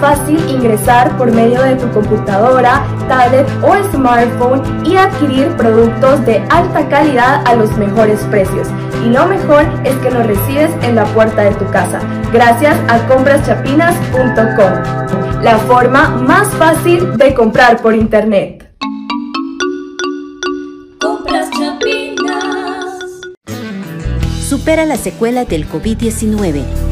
Fácil ingresar por medio de tu computadora, tablet o smartphone y adquirir productos de alta calidad a los mejores precios. Y lo mejor es que los recibes en la puerta de tu casa, gracias a compraschapinas.com, la forma más fácil de comprar por internet. Compras Chapinas. Supera las secuelas del COVID-19.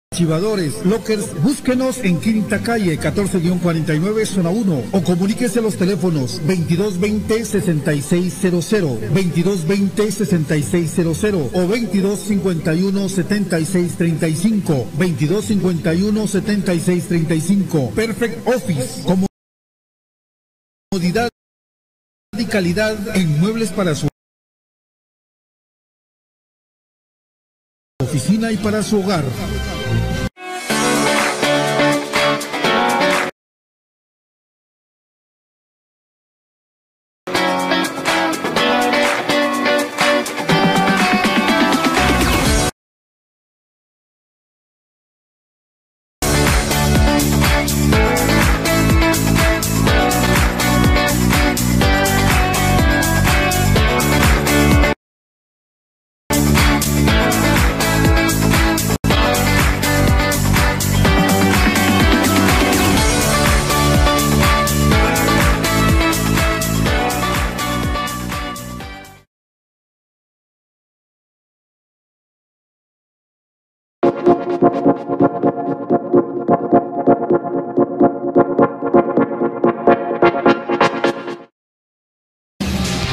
Archivadores, lockers, búsquenos en Quinta Calle 14-49 Zona 1 o comuníquese a los teléfonos 2220-6600, 2220-6600 o 2251-7635, 2251-7635. Perfect Office, comodidad y calidad en muebles para su oficina y para su hogar.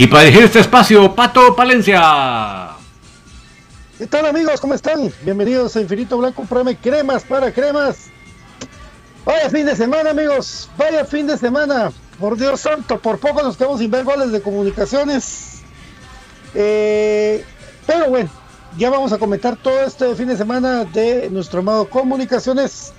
Y para dirigir este espacio, Pato Palencia. ¿Qué tal amigos? ¿Cómo están? Bienvenidos a Infinito Blanco, programa de cremas para cremas. Vaya fin de semana amigos, vaya fin de semana. Por Dios santo, por poco nos quedamos sin ver goles de comunicaciones. Eh, pero bueno, ya vamos a comentar todo este fin de semana de nuestro amado Comunicaciones.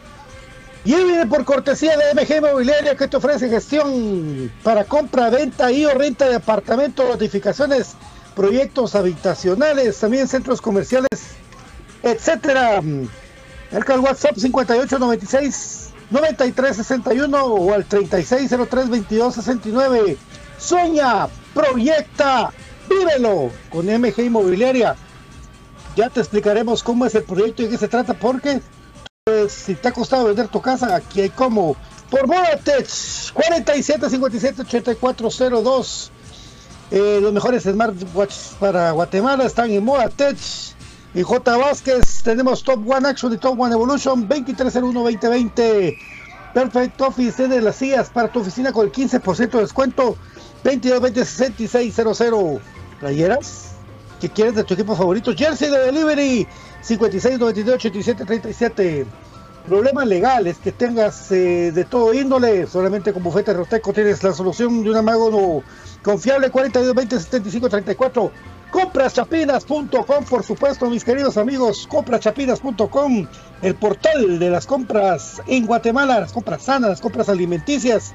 Y él viene por cortesía de MG Mobiliaria que te ofrece gestión para compra, venta y o renta de apartamentos, notificaciones, proyectos habitacionales, también centros comerciales, etcétera. Marca al WhatsApp 5896 9361 o al 3603 2269. Sueña, proyecta, vívelo con MG Inmobiliaria. Ya te explicaremos cómo es el proyecto y qué se trata porque pues, si te ha costado vender tu casa, aquí hay como. Por Modatech, 4757-8402. Eh, los mejores smartwatches para Guatemala están en Modatech. Y J. Vázquez, tenemos Top One Action y Top One Evolution 2301-2020. Perfect Office tiene las sillas para tu oficina con el 15% de descuento. 2220-6600. ¿Playeras? ¿Qué quieres de tu equipo favorito? Jersey de Delivery 56 92 87 37. Problemas legales que tengas eh, de todo índole, solamente con Bufete Roteco tienes la solución de un amago confiable 42 20 75 34. Compraschapinas.com, por supuesto, mis queridos amigos, compraschapinas.com, el portal de las compras en Guatemala, las compras sanas, las compras alimenticias.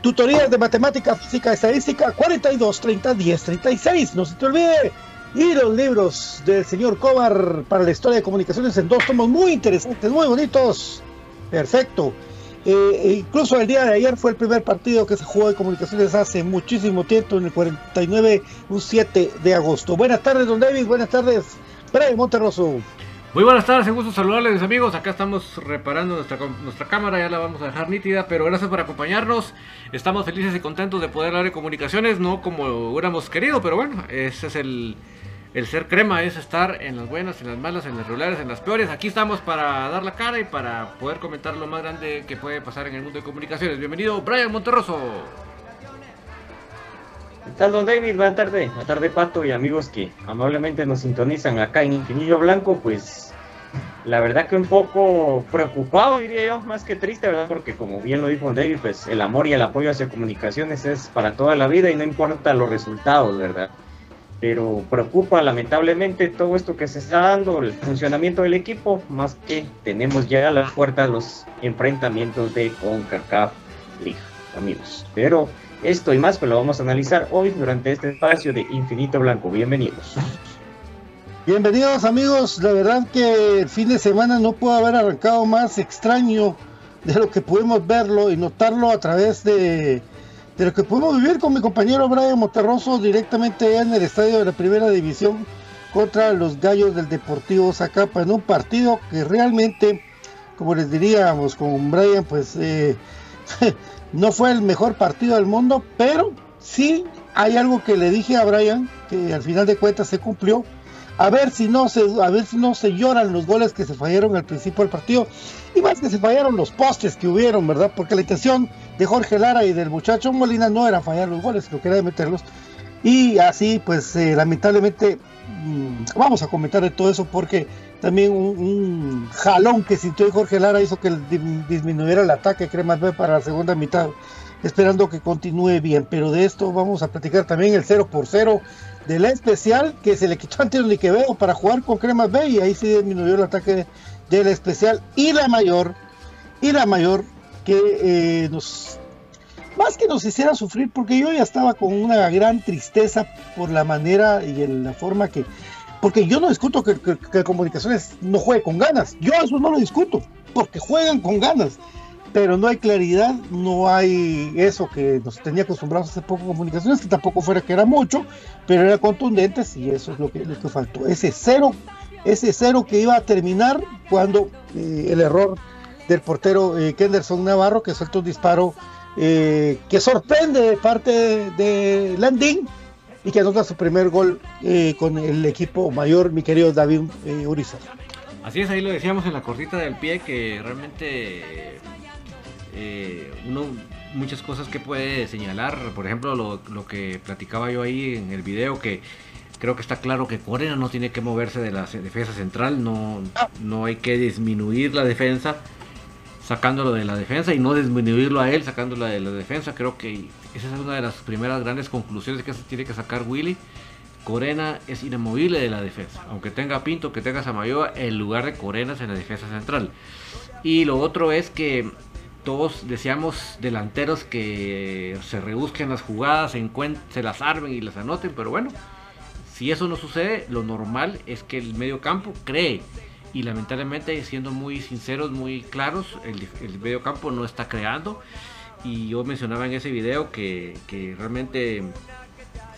Tutorías de matemática, física, estadística, 42 30 10 36. No se te olvide y los libros del señor Cobar para la historia de comunicaciones en dos tomos muy interesantes, muy bonitos. Perfecto. Eh, e incluso el día de ayer fue el primer partido que se jugó de comunicaciones hace muchísimo tiempo, en el 49, un 7 de agosto. Buenas tardes, don David. Buenas tardes, Brian Monterroso. Muy buenas tardes, un gusto saludarles mis amigos. Acá estamos reparando nuestra, nuestra cámara, ya la vamos a dejar nítida, pero gracias por acompañarnos. Estamos felices y contentos de poder hablar de comunicaciones, no como hubiéramos querido, pero bueno, ese es el, el ser crema es estar en las buenas, en las malas, en las regulares, en las peores. Aquí estamos para dar la cara y para poder comentar lo más grande que puede pasar en el mundo de comunicaciones. Bienvenido, Brian Monterroso. ¿Qué tal, don David? Buenas tardes. Buenas tardes, Pato y amigos que amablemente nos sintonizan acá en Infinillo Blanco. Pues la verdad que un poco preocupado, diría yo, más que triste, ¿verdad? Porque como bien lo dijo David, pues el amor y el apoyo hacia comunicaciones es para toda la vida y no importa los resultados, ¿verdad? Pero preocupa lamentablemente todo esto que se está dando, el funcionamiento del equipo, más que tenemos ya a la puerta los enfrentamientos de CONCACAF League, amigos. Pero esto y más pues lo vamos a analizar hoy durante este espacio de Infinito Blanco. Bienvenidos. Bienvenidos amigos, la verdad que el fin de semana no pudo haber arrancado más extraño de lo que pudimos verlo y notarlo a través de, de lo que pudimos vivir con mi compañero Brian Monterroso directamente en el estadio de la primera división contra los gallos del Deportivo Zacapa en un partido que realmente, como les diríamos con Brian, pues eh, no fue el mejor partido del mundo, pero sí hay algo que le dije a Brian que al final de cuentas se cumplió a ver si no se a ver si no se lloran los goles que se fallaron al principio del partido y más que se fallaron los postes que hubieron, ¿verdad? Porque la intención de Jorge Lara y del muchacho Molina no era fallar los goles, lo que era de meterlos. Y así, pues eh, lamentablemente, mmm, vamos a comentar de todo eso porque también un, un, jalón que sintió Jorge Lara hizo que disminuyera el ataque Cremas B para la segunda mitad, esperando que continúe bien. Pero de esto vamos a platicar también el 0 por 0 de la especial que se le quitó ante el Quevedo para jugar con Cremas B y ahí sí disminuyó el ataque de, de la especial y la mayor y la mayor que eh, nos más que nos hiciera sufrir porque yo ya estaba con una gran tristeza por la manera y en la forma que porque yo no discuto que, que comunicaciones no juegue con ganas yo eso no lo discuto porque juegan con ganas pero no hay claridad, no hay eso que nos tenía acostumbrados hace poco comunicaciones, que tampoco fuera que era mucho, pero era contundente, y eso es lo que, lo que faltó. Ese cero, ese cero que iba a terminar cuando eh, el error del portero eh, Kenderson Navarro, que suelta un disparo eh, que sorprende de parte de, Landín y que anota su primer gol eh, con el equipo mayor, mi querido David Urizar. Así es, ahí lo decíamos en la cortita del pie que realmente eh, uno muchas cosas que puede señalar, por ejemplo lo, lo, que platicaba yo ahí en el video que creo que está claro que Corena no tiene que moverse de la defensa central, no, no hay que disminuir la defensa sacándolo de la defensa y no disminuirlo a él sacándolo de la defensa, creo que esa es una de las primeras grandes conclusiones que tiene que sacar Willy. Corena es inamovible de la defensa, aunque tenga Pinto, que tenga Samayoa, el lugar de Corena es en la defensa central. Y lo otro es que todos deseamos delanteros que se rebusquen las jugadas, se, las armen y las anoten, pero bueno, si eso no sucede, lo normal es que el medio campo cree. Y lamentablemente, siendo muy sinceros, muy claros, el, el medio campo no está creando. Y yo mencionaba en ese video que, que realmente,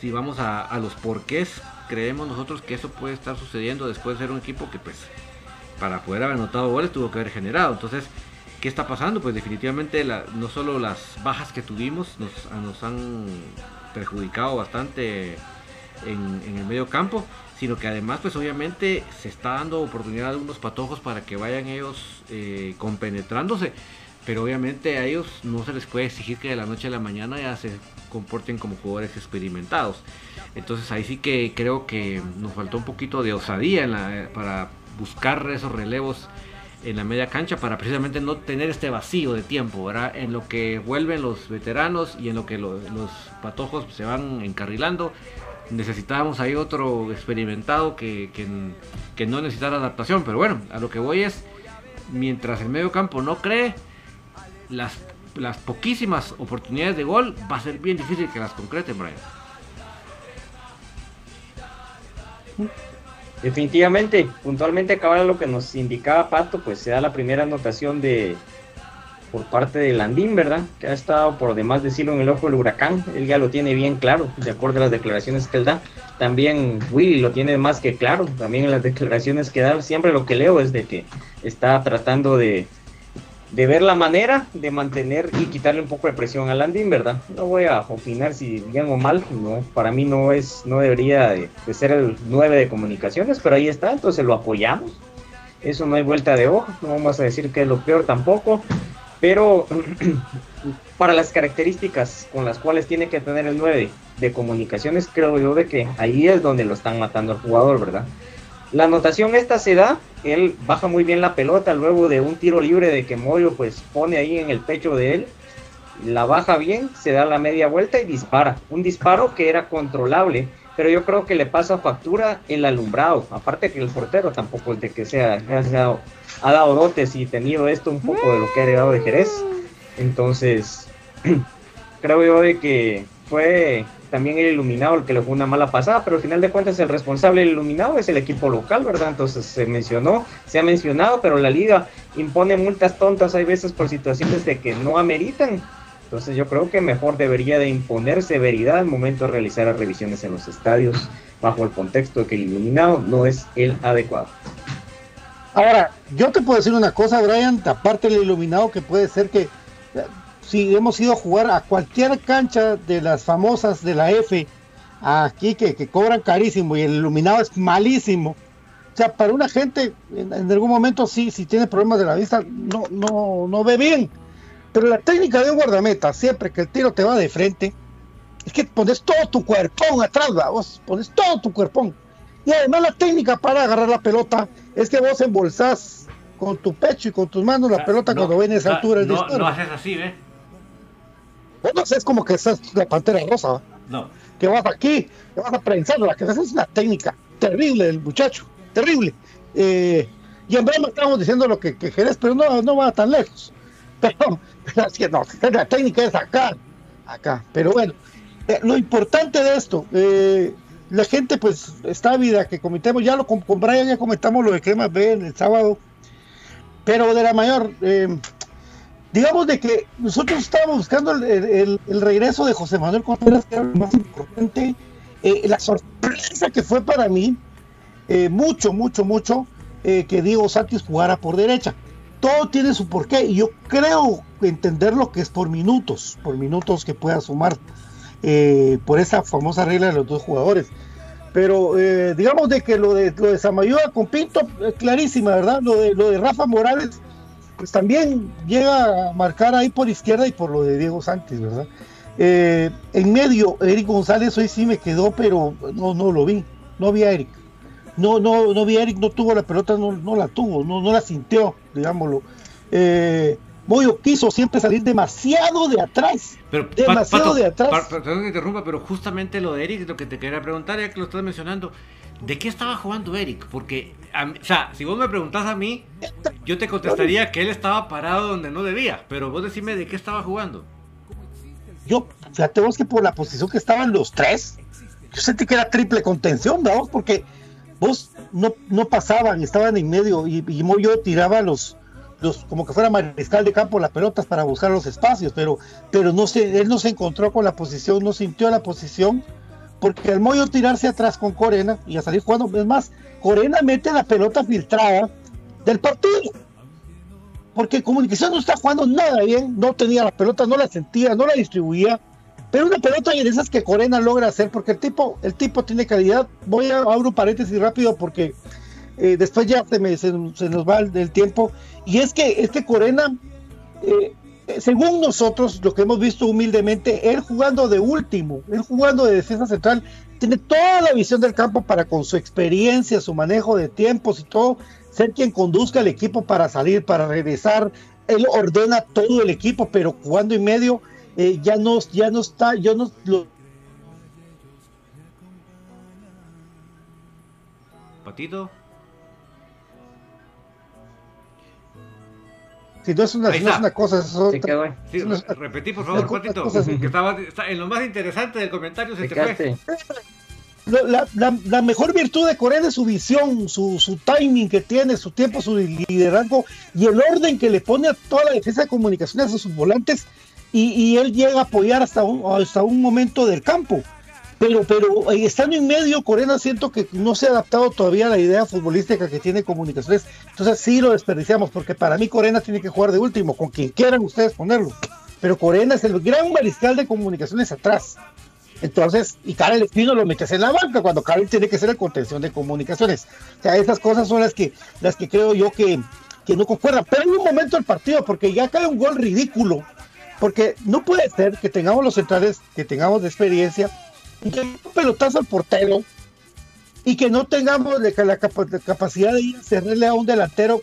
si vamos a, a, los porqués, creemos nosotros que eso puede estar sucediendo después de ser un equipo que, pues, para poder haber anotado goles, tuvo que haber generado. Entonces, ¿Qué está pasando? Pues definitivamente no solo las bajas que tuvimos nos, han perjudicado bastante en, el medio campo, sino que además pues obviamente se está dando oportunidad a algunos patojos para que vayan ellos eh, compenetrándose, pero obviamente a ellos no se les puede exigir que de la noche a la mañana ya se comporten como jugadores experimentados. Entonces ahí sí que creo que nos faltó un poquito de osadía para buscar esos relevos en la media cancha para precisamente no tener este vacío de tiempo, ¿verdad? En lo que vuelven los veteranos y en lo que lo, los patojos se van encarrilando. Necesitábamos ahí otro experimentado que, que, que, no necesitara adaptación, pero bueno, a lo que voy es, mientras el medio campo no cree, las, las poquísimas oportunidades de gol va a ser bien difícil que las concreten, Brian. Definitivamente, puntualmente acabara lo que nos indicaba Pato, pues se da la primera anotación de por parte de Landín, ¿verdad? Que ha estado por demás decirlo en el ojo del huracán, él ya lo tiene bien claro, de acuerdo a las declaraciones que él da. También Willy lo tiene más que claro, también en las declaraciones que da, siempre lo que leo es de que está tratando de, de ver la manera de mantener y quitarle un poco de presión a Landín, ¿verdad? No voy a opinar si bien o mal, no, para mí no es, no debería de, ser el 9 de comunicaciones, pero ahí está, entonces lo apoyamos. Eso no hay vuelta de hoja, no vamos a decir que es lo peor tampoco, pero para las características con las cuales tiene que tener el 9 de comunicaciones, creo yo de que ahí es donde lo están matando al jugador, ¿verdad? La anotación esta se da, él baja muy bien la pelota luego de un tiro libre de que Moyo pues pone ahí en el pecho de él, la baja bien, se da la media vuelta y dispara. Un disparo que era controlable, pero yo creo que le pasa factura el alumbrado. Aparte que el portero tampoco es de que sea, ha dado, dotes y tenido esto un poco de lo que ha heredado de Jerez. Entonces, creo yo de que fue también el iluminado el que le fue una mala pasada, pero al final de cuentas el responsable del iluminado es el equipo local, ¿verdad? Entonces se mencionó, se ha mencionado, pero la liga impone multas tontas hay veces por situaciones de que no ameritan. Entonces yo creo que mejor debería de imponer severidad al momento de realizar las revisiones en los estadios bajo el contexto de que el iluminado no es el adecuado. Ahora, yo te puedo decir una cosa, Brian, aparte del iluminado que puede ser que si hemos ido a jugar a cualquier cancha de las famosas de la F, aquí que, que cobran carísimo y el iluminado es malísimo. O sea, para una gente, en, en, algún momento sí, si tiene problemas de la vista, no, no, no ve bien. Pero la técnica de un guardameta, siempre que el tiro te va de frente, es que pones todo tu cuerpón atrás, vos pones todo tu cuerpón. Y además la técnica para agarrar la pelota es que vos embolsás con tu pecho y con tus manos la pelota no, cuando ven esa sea, altura. del No, no haces así, ¿ves? Vos no haces como que sos la pantera rosa, ¿va? No. que vas aquí, que vas a prensarla, que esa es una técnica terrible del muchacho, terrible. Eh, y en broma estábamos diciendo lo que, que Jerez, pero no, no va tan lejos. Pero, pero es que no, la técnica es acá, acá. Pero bueno, eh, lo importante de esto, eh, la gente pues está ávida que comentemos, ya lo con, con Brian ya comentamos lo de Cremas B el sábado, pero de la mayor, eh, digamos de que nosotros estábamos buscando el, el- regreso de José Manuel Contreras, que era lo más importante, eh, la sorpresa que fue para mí, eh, mucho, mucho, mucho, eh, que Diego Santis jugara por derecha. Todo tiene su porqué y yo creo entender lo que es por minutos, por minutos que pueda sumar por esa famosa regla de los dos jugadores. Pero digamos de que lo de lo de Samayoa con Pinto clarísima, ¿verdad? Lo de lo de Rafa Morales, pues también llega a marcar ahí por izquierda y por lo de Diego Sánchez, ¿verdad? Eh, en medio, Eric González hoy sí me quedó, pero no, no lo vi, no vi a Eric. No, no, no vi a Eric, no tuvo la pelota, no, no la tuvo, no, no la sintió, digámoslo. Eh, Moyo quiso siempre salir demasiado de atrás. Pero, demasiado Pato, de atrás. pa- perdón que interrumpa, pero justamente lo de Eric lo que te quería preguntar, ya que lo estás mencionando. ¿De qué estaba jugando Eric? Porque, o sea, si vos me preguntás a mí, yo te contestaría que él estaba parado donde no debía. Pero vos decime de qué estaba jugando. Yo, fíjate vos que por la posición que estaban los tres, yo sentí que era triple contención, vamos, porque vos no, no pasaban, estaban en medio y, y Moyo tiraba los, los, como que fuera mariscal de campo las pelotas para buscar los espacios, pero, pero no se, él no se encontró con la posición, no sintió la posición, porque al Moyo tirarse atrás con Corena y a salir jugando, es más, Corena mete la pelota filtrada del partido porque Comunicación no está jugando nada bien, no tenía la pelota, no la sentía, no la distribuía, pero una pelota de esas que Corena logra hacer, porque el tipo, el tipo tiene calidad. Voy a abrir un paréntesis rápido porque eh, después ya se, nos va el, tiempo. Y es que este Corena, eh, según nosotros, lo que hemos visto humildemente, él jugando de último, él jugando de defensa central, tiene toda la visión del campo para con su experiencia, su manejo de tiempos y todo, ser quien conduzca el equipo para salir, para regresar. Él ordena todo el equipo, pero jugando en medio eh, ya no ya no está, yo no lo, Patito. Si no es una, Ahí no es está. una cosa, es Se otra. quedó ahí. Sí, No, re- repetí, por favor, Patito. Que estaba, está- en lo más interesante del comentario se Te fue. la, la- la mejor virtud de Corena es su visión, su, su timing que tiene, su tiempo, su liderazgo y el orden que le pone a toda la defensa de comunicaciones a sus volantes y, y él llega a apoyar hasta un, hasta un momento del campo. Pero, pero eh, estando en medio, Corena siento que no se ha adaptado todavía a la idea futbolística que tiene comunicaciones. Entonces sí lo desperdiciamos, porque para mí Corena tiene que jugar de último, con quien quieran ustedes ponerlo. Pero Corena es el gran mariscal de comunicaciones atrás. Entonces, y Karel Espino lo metes en la banca cuando Karel tiene que ser el contención de comunicaciones. O sea, esas cosas son las que, las que creo yo que, que no concuerdan. Pero en un momento del partido, porque ya cae un gol ridículo. Porque no puede ser que tengamos los centrales, que tengamos de experiencia, un pelotazo al portero, y que no tengamos la, la capa- la capacidad de ir a cerrarle a un delantero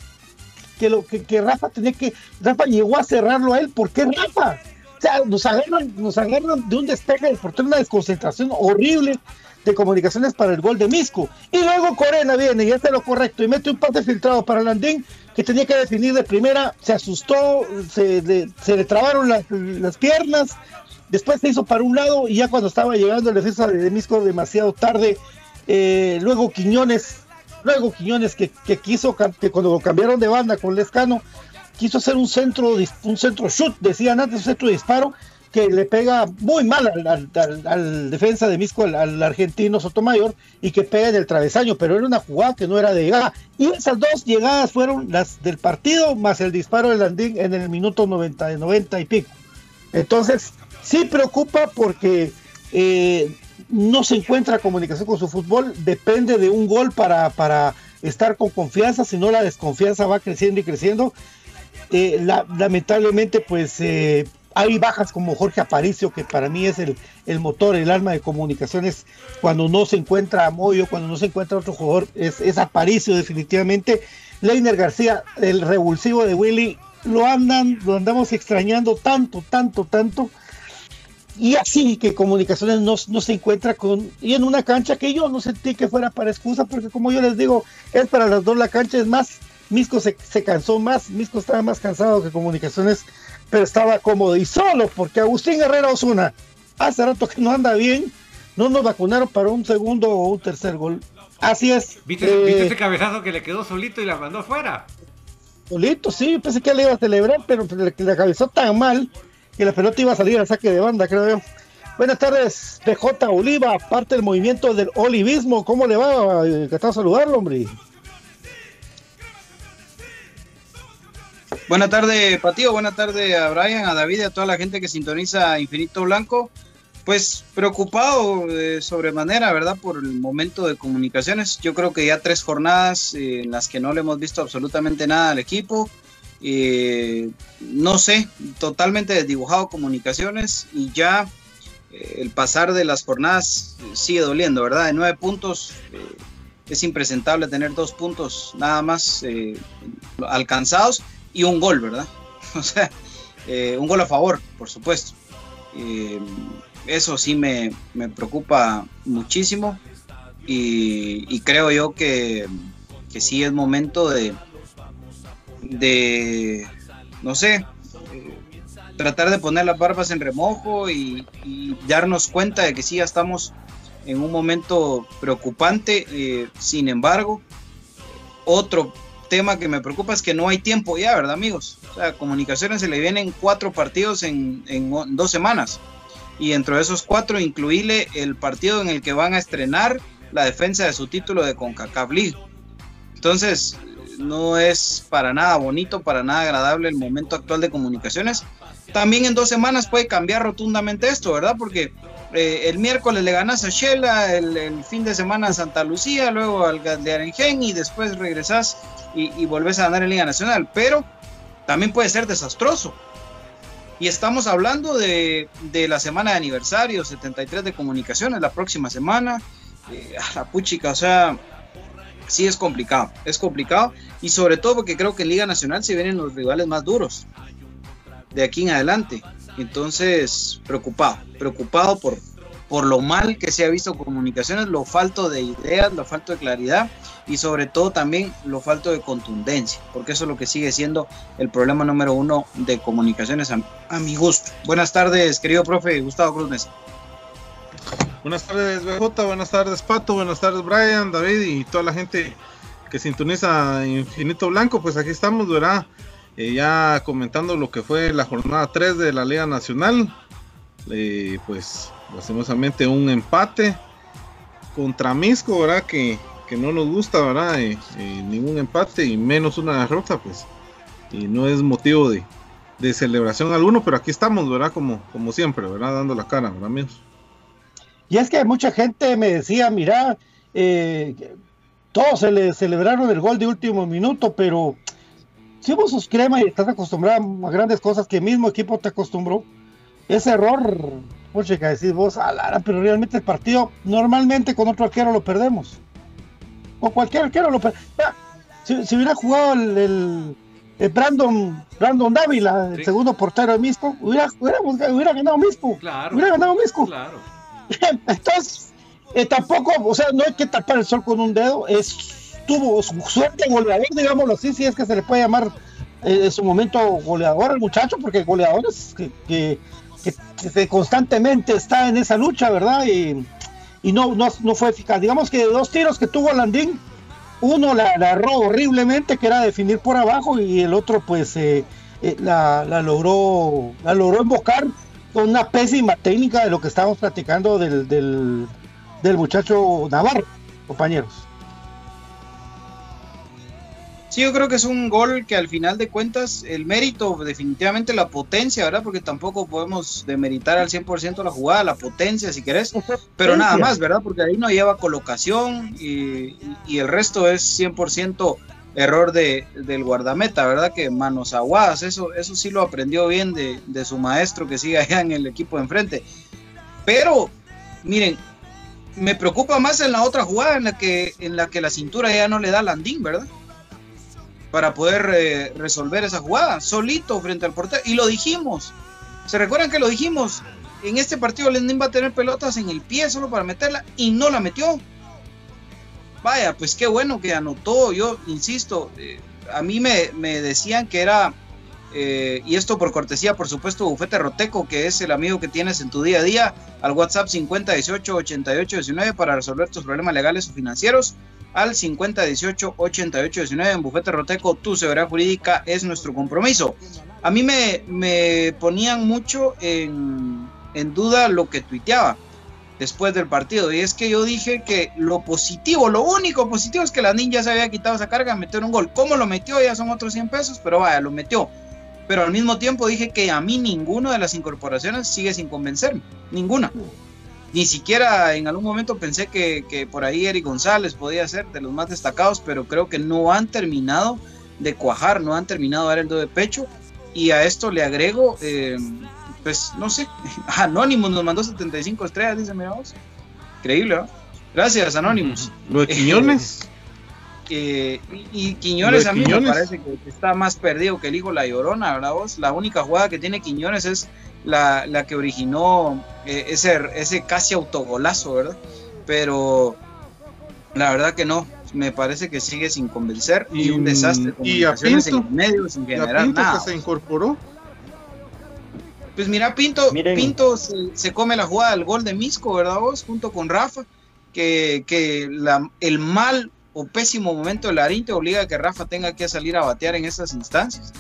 que lo que, Rafa tenía que Rafa llegó a cerrarlo a él porque es Rafa o sea nos agarran nos agarran de un despegue del portero una desconcentración horrible de comunicaciones para el gol de Misco. Y luego Corena viene y hace lo correcto y mete un pase filtrado para Landín que tenía que definir de primera se asustó se se le trabaron las, las piernas después se hizo para un lado y ya cuando estaba llegando el defensa de, Misco demasiado tarde eh, luego Quiñones luego Quiñones que, que quiso que cuando lo cambiaron de banda con Lescano quiso hacer un centro un centro shoot decían antes un centro de disparo que le pega muy mal al, defensa de Misco al, argentino Sotomayor y que pega en el travesaño pero era una jugada que no era de llegada. Y esas dos llegadas fueron las del partido más el disparo de Landín en el minuto 90 90 y pico. Entonces, sí preocupa porque eh, no se encuentra comunicación con su fútbol, depende de un gol para, para estar con confianza, si no la desconfianza va creciendo y creciendo. Eh, la- lamentablemente, pues eh, hay bajas como Jorge Aparicio, que para mí es el, el motor, el alma de comunicaciones, cuando no se encuentra a Moyo, cuando no se encuentra otro jugador, es, es Aparicio definitivamente. Leiner García, el revulsivo de Willy, lo andan, lo andamos extrañando tanto, tanto, tanto. Y así que comunicaciones no, no se encuentra con, y en una cancha que yo no sentí que fuera para excusa, porque como yo les digo, es para las dos la cancha, es más, Misco se, se cansó más, Misco estaba más cansado que comunicaciones, pero estaba cómodo y solo porque Agustín Herrera Osuna, hace rato que no anda bien, no nos vacunaron para un segundo o un tercer gol. Así es. ¿Viste, eh, viste ese cabezazo que le quedó solito y la mandó fuera? Solito, sí, pensé que le iba a celebrar, pero le, le cabezó tan mal que la pelota iba a salir al saque de banda, creo yo. Buenas tardes, PJ Oliva, parte del movimiento del olivismo. ¿Cómo le va? Eh, está saludarlo, hombre. Buenas tardes, Patío. Buenas tardes a Brian, a David a toda la gente que sintoniza Infinito Blanco. Pues preocupado de sobremanera, ¿verdad? Por el momento de comunicaciones. Yo creo que ya tres jornadas eh, en las que no le hemos visto absolutamente nada al equipo. Eh, no sé, totalmente desdibujado comunicaciones y ya eh, el pasar de las jornadas eh, sigue doliendo, ¿verdad? De nueve puntos es impresentable tener dos puntos nada más alcanzados y un gol, ¿verdad? O sea, un gol a favor, por supuesto. Eso sí me, me preocupa muchísimo y, y creo yo que, que sí es momento de, de no sé, tratar de poner las barbas en remojo y, darnos cuenta de que sí ya estamos en un momento preocupante. eh, sin embargo, otro tema que me preocupa es que no hay tiempo ya, ¿verdad, amigos? O sea, comunicaciones se le vienen cuatro partidos en, en dos semanas. Y dentro de esos cuatro, incluirle el partido en el que van a estrenar la defensa de su título de CONCACAF League. Entonces, no es para nada bonito, para nada agradable el momento actual de comunicaciones. También en dos semanas puede cambiar rotundamente esto, ¿verdad? Porque eh, el miércoles le ganas a Shela, el, fin de semana a Santa Lucía, luego al de Arengen y después regresas y, y volvés a ganar en Liga Nacional. Pero también puede ser desastroso. Y estamos hablando de, de la semana de aniversario, 73 de comunicaciones, la próxima semana. Eh, a la puchica, o sea, sí es complicado, es complicado. Y sobre todo porque creo que en Liga Nacional se vienen los rivales más duros de aquí en adelante. Entonces, preocupado, preocupado por, por lo mal que se ha visto comunicaciones, lo falto de ideas, lo falto de claridad y sobre todo también lo falto de contundencia, porque eso es lo que sigue siendo el problema número uno de comunicaciones a, a mi gusto. Buenas tardes, querido profe Gustavo Cruz Mesa. Buenas tardes, BJ, buenas tardes, Pato, buenas tardes, Brian, David y toda la gente que sintoniza Infinito Blanco. Pues aquí estamos, ¿verdad? Eh, ya comentando lo que fue la jornada 3 de la Liga Nacional. Eh, pues, lastimosamente, un empate contra Misco, ¿verdad? Que, que no nos gusta, ¿verdad? Eh, ningún empate y menos una derrota, pues. Y no es motivo de, de celebración alguno, pero aquí estamos, ¿verdad? Como, como siempre, ¿verdad? Dando la cara, ¿verdad, amigos? Y es que mucha gente me decía, mira, eh, todos se le celebraron el gol de último minuto, pero si vos sos crema y estás acostumbrado a grandes cosas que el mismo equipo te acostumbró, ese error, pucha, que decís vos, "Ah, Lara", pero realmente el partido normalmente con otro arquero lo perdemos. o cualquier arquero lo si, si, hubiera jugado el, el, Brandon Brandon Dávila, el segundo portero de Misco, hubiera, hubiera, ganado Misco. Claro. Hubiera ganado Misco. Claro. Entonces, eh, tampoco, o sea, no hay que tapar el sol con un dedo, es tuvo suerte goleador, digámoslo así, si es que se le puede llamar eh, en su momento goleador al muchacho, porque goleador es que, que, que, constantemente está en esa lucha, ¿verdad? Y, y no, no, no, fue eficaz. Digamos que de dos tiros que tuvo Landín, uno la, la horriblemente, que era definir por abajo, y el otro pues eh, la, logró la logró invocar con una pésima técnica de lo que estábamos platicando del, del, del muchacho Navarro, compañeros. Sí, yo creo que es un gol que al final de cuentas, el mérito, definitivamente la potencia, ¿verdad? Porque tampoco podemos demeritar al 100% la jugada, la potencia, si querés, pero nada más, ¿verdad? Porque ahí no lleva colocación y, el resto es 100% error de, del guardameta, ¿verdad? Que manos aguadas, eso, eso sí lo aprendió bien de, de su maestro que sigue allá en el equipo de enfrente. Pero, miren, me preocupa más en la otra jugada en la que, en la, que la cintura ya no le da landín, ¿verdad? para poder eh, resolver esa jugada, solito frente al portero. Y lo dijimos. ¿Se recuerdan que lo dijimos? En este partido Lendín va a tener pelotas en el pie solo para meterla y no la metió. Vaya, pues qué bueno que anotó. Yo insisto, eh, a mí me, decían que era, eh, y esto por cortesía, por supuesto, Bufete Roteco, que es el amigo que tienes en tu día a día, al WhatsApp 5018 8819 para resolver tus problemas legales o financieros al 5018 8819 en Bufete Roteco, tu seguridad jurídica es nuestro compromiso. A mí me, me ponían mucho en, en, duda lo que tuiteaba después del partido. Y es que yo dije que lo positivo, lo único positivo es que la ninja se había quitado esa carga, meter un gol. ¿Cómo lo metió? Ya son otros 100 pesos, pero vaya, lo metió. Pero al mismo tiempo dije que a mí ninguna de las incorporaciones sigue sin convencerme. Ninguna. Ni siquiera en algún momento pensé que, por ahí Eric González podía ser de los más destacados, pero creo que no han terminado de cuajar, no han terminado de dar el do de pecho. Y a esto le agrego, eh, pues no sé, Anonymous nos mandó 75 estrellas, dice, mira vos. Increíble, ¿no? Gracias, Anonymous. ¿Lo de Quiñones? Eh, y, Quiñones a mí me parece que está más perdido que el hijo La Llorona, ¿verdad vos? La única jugada que tiene Quiñones es la, la que originó eh, ese, ese casi autogolazo, ¿verdad? Pero la verdad que no, me parece que sigue sin convencer y, un desastre. Y a Pinto, en medios en general, nada. que se incorporó. Pues mira, Pinto, Pinto se, come la jugada del gol de Misco, ¿verdad vos? Junto con Rafa, que, que la, el mal o pésimo momento de Larín te obliga a que Rafa tenga que salir a batear en estas instancias.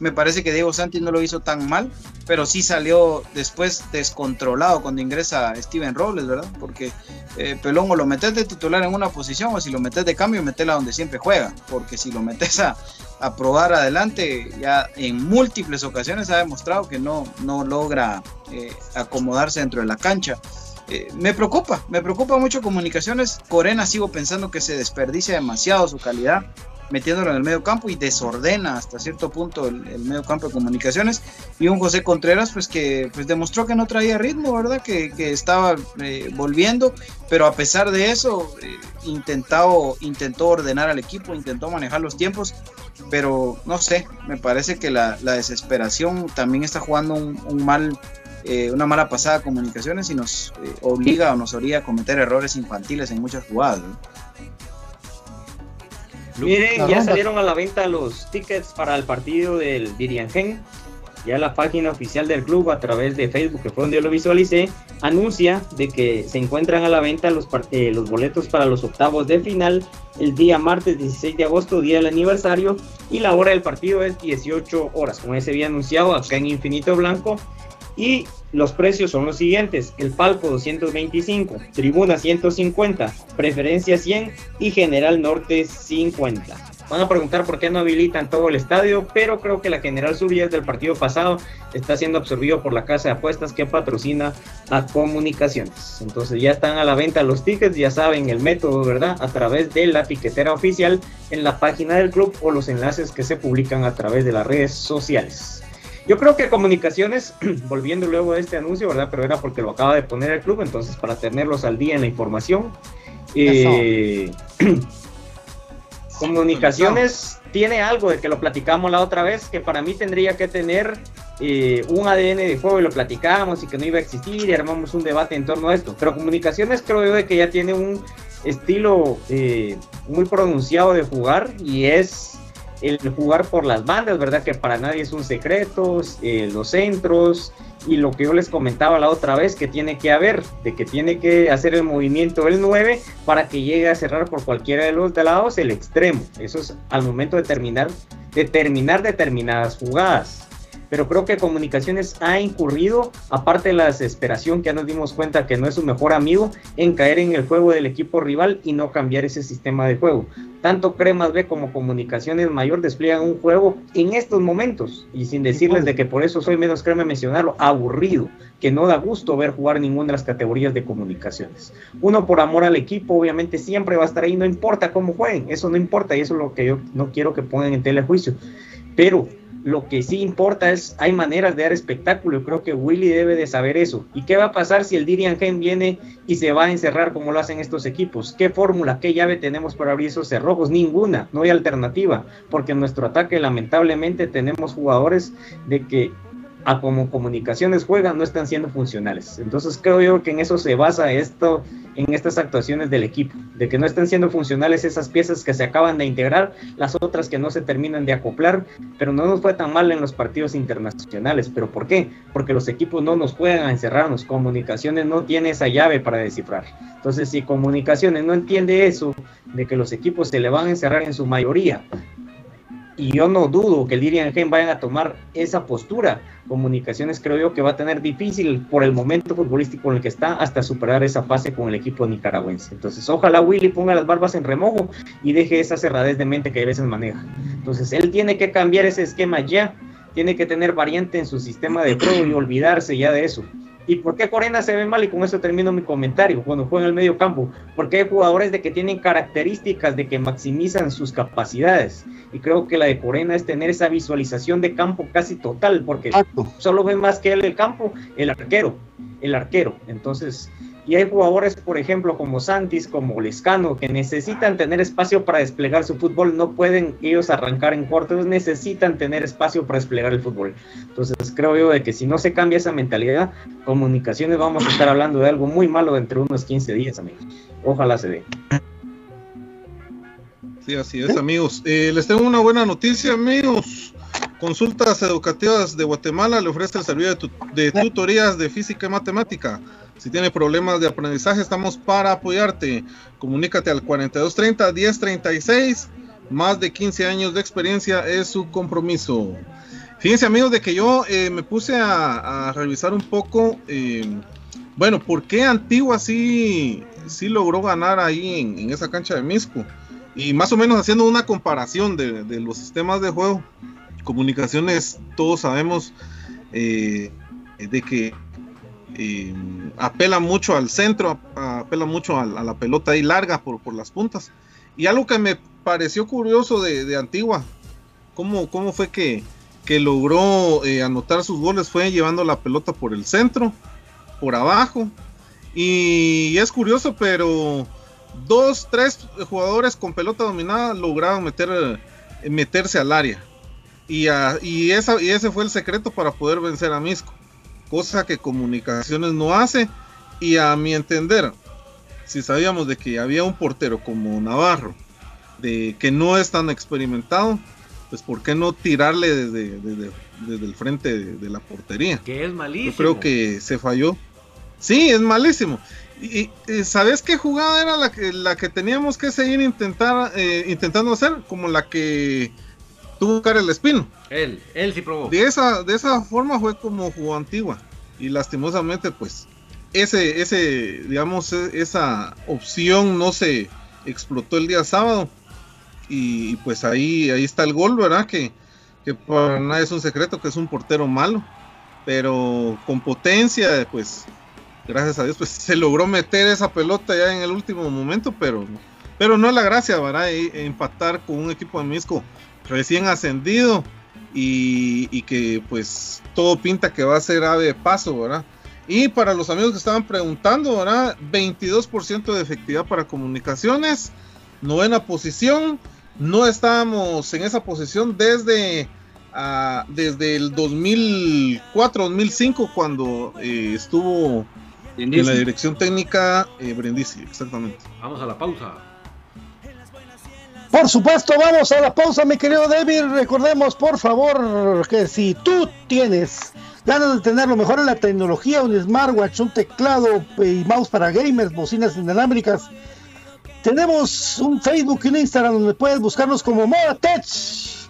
Me parece que Diego Santi no lo hizo tan mal, pero sí salió después descontrolado cuando ingresa Steven Robles, ¿verdad? Porque eh, Pelón o lo metes de titular en una posición o si lo metes de cambio, metela donde siempre juega, porque si lo metes a, probar adelante, ya en múltiples ocasiones ha demostrado que no, no logra eh, acomodarse dentro de la cancha. Eh, me preocupa, me preocupa mucho comunicaciones. Corena sigo pensando que se desperdicia demasiado su calidad metiéndolo en el medio campo y desordena hasta cierto punto el, medio campo de comunicaciones. Y un José Contreras, pues que pues demostró que no traía ritmo, ¿verdad? Que, estaba eh, volviendo, pero a pesar de eso, eh, intentado, intentó ordenar al equipo, intentó manejar los tiempos, pero no sé, me parece que la, desesperación también está jugando un, mal. Eh, una mala pasada comunicaciones y nos obliga o nos obliga a cometer errores infantiles en muchas jugadas. Miren, ya salieron a la venta los tickets para el partido del Diriangen. Ya la página oficial del club a través de Facebook, que fue donde yo lo visualicé, anuncia de que se encuentran a la venta los, eh, los boletos para los octavos de final el día martes 16 de agosto, día del aniversario, y la hora del partido es 18 horas, como ya se había anunciado acá en Infinito Blanco. Y los precios son los siguientes: el palco 225, tribuna 150, preferencia 100 y general norte 50. Van a preguntar por qué no habilitan todo el estadio, pero creo que la General ya del partido pasado está siendo absorbido por la casa de apuestas que patrocina a comunicaciones. Entonces ya están a la venta los tickets, ya saben el método, ¿verdad? A través de la tiquetera oficial en la página del club o los enlaces que se publican a través de las redes sociales. Yo creo que comunicaciones, volviendo luego a este anuncio, ¿verdad? Pero era porque lo acaba de poner el club, entonces para tenerlos al día en la información. Eh, Comunicaciones tiene algo de que lo platicamos la otra vez, que para mí tendría que tener eh, un ADN de juego y lo platicamos y que no iba a existir y armamos un debate en torno a esto. Pero Comunicaciones creo yo de que ya tiene un estilo eh, muy pronunciado de jugar y es el jugar por las bandas, ¿verdad? Que para nadie es un secreto, eh, los centros y lo que yo les comentaba la otra vez, que tiene que haber, de que tiene que hacer el movimiento del 9 para que llegue a cerrar por cualquiera de los lados el extremo. Eso es al momento de terminar, de terminar determinadas jugadas pero creo que Comunicaciones ha incurrido, aparte de la desesperación que ya nos dimos cuenta que no es su mejor amigo, en caer en el juego del equipo rival y no cambiar ese sistema de juego. Tanto Cremas B como Comunicaciones Mayor despliegan un juego en estos momentos, y sin decirles de que por eso soy menos crema mencionarlo, aburrido, que no da gusto ver jugar ninguna de las categorías de comunicaciones. Uno por amor al equipo, obviamente siempre va a estar ahí, no importa cómo jueguen, eso no importa, y eso es lo que yo no quiero que pongan en telejuicio. Pero lo que sí importa es, hay maneras de dar espectáculo. Creo que Willy debe de saber eso. ¿Y qué va a pasar si el Dirian Gen viene y se va a encerrar como lo hacen estos equipos? ¿Qué fórmula, qué llave tenemos para abrir esos cerrojos? Ninguna, no hay alternativa. Porque en nuestro ataque, lamentablemente, tenemos jugadores de que a como comunicaciones juegan no están siendo funcionales. Entonces creo yo que en eso se basa esto, en estas actuaciones del equipo, de que no están siendo funcionales esas piezas que se acaban de integrar, las otras que no se terminan de acoplar, pero no nos fue tan mal en los partidos internacionales. ¿Pero por qué? Porque los equipos no nos juegan a encerrarnos, comunicaciones no tiene esa llave para descifrar. Entonces si comunicaciones no entiende eso, de que los equipos se le van a encerrar en su mayoría, y yo no dudo que el Dirian Gen vayan a tomar esa postura. Comunicaciones creo yo que va a tener difícil por el momento futbolístico en el que está hasta superar esa fase con el equipo nicaragüense. Entonces, ojalá Willy ponga las barbas en remojo y deje esa cerradez de mente que a veces maneja. Entonces, él tiene que cambiar ese esquema ya, tiene que tener variante en su sistema de juego y olvidarse ya de eso. ¿Y por qué Corena se ve mal? Y con eso termino mi comentario. Cuando juega en el medio campo, porque hay jugadores de que tienen características de que maximizan sus capacidades. Y creo que la de Corena es tener esa visualización de campo casi total, porque solo ve más que él el campo, el arquero, el arquero. Entonces, y hay jugadores, por ejemplo, como Santis, como Lescano, que necesitan tener espacio para desplegar su fútbol. No pueden ellos arrancar en corto, necesitan tener espacio para desplegar el fútbol. Entonces, creo yo de que si no se cambia esa mentalidad, comunicaciones vamos a estar hablando de algo muy malo dentro de unos 15 días, amigos. Ojalá se dé. Sí, así es, amigos. Eh, les tengo una buena noticia, amigos. Consultas Educativas de Guatemala le ofrece el servicio de, de tutorías de física y matemática. Si tiene problemas de aprendizaje, estamos para apoyarte. Comunícate al 4230-1036. Más de 15 años de experiencia es su compromiso. Fíjense amigos de que yo eh, me puse a, revisar un poco, eh, bueno, ¿por qué Antigua sí, sí logró ganar ahí en, esa cancha de Misco? Y más o menos haciendo una comparación de, los sistemas de juego. Comunicaciones, todos sabemos eh, de que eh, apela mucho al centro, apela mucho a, la pelota ahí larga por, las puntas. Y algo que me pareció curioso de, Antigua, cómo, fue que, logró eh, anotar sus goles, fue llevando la pelota por el centro, por abajo. Y es curioso, pero dos, tres jugadores con pelota dominada lograron eh, meterse al área. Y, y ese fue el secreto para poder vencer a Misco cosa que comunicaciones no hace. Y a mi entender, si sabíamos de que había un portero como Navarro, de que no es tan experimentado, pues ¿por qué no tirarle desde, desde, el frente de, la portería? Que es malísimo. Yo creo que se falló. Sí, es malísimo. Y, ¿sabes qué jugada era la que, la que teníamos que seguir intentar, eh, intentando hacer? Como la que tuvo el Espino. Él, él sí probó. De esa, de esa forma fue como jugó Antigua. Y lastimosamente, pues, ese, ese, digamos, e, esa opción no se explotó el día sábado. Y, pues ahí, ahí está el gol, ¿verdad? Que, que para nada es un secreto que es un portero malo. Pero con potencia, pues, gracias a Dios, pues se logró meter esa pelota ya en el último momento, pero, pero no es la gracia, ¿verdad? E, empatar con un equipo de Misco recién ascendido y, que pues todo pinta que va a ser ave de paso, ¿verdad? Y para los amigos que estaban preguntando, ¿verdad? 22% de efectividad para comunicaciones, novena posición no estábamos en esa posición desde, ah, desde el 2004-2005 cuando eh, estuvo en la dirección técnica eh, Brindisi, exactamente. Vamos a la pausa. Por supuesto, vamos a la pausa, mi querido David. Recordemos, por favor, que si tú tienes ganas de tener lo mejor en la tecnología, un smartwatch, un teclado y mouse para gamers, bocinas inalámbricas, tenemos un Facebook y un Instagram donde puedes buscarnos como Moda Tech.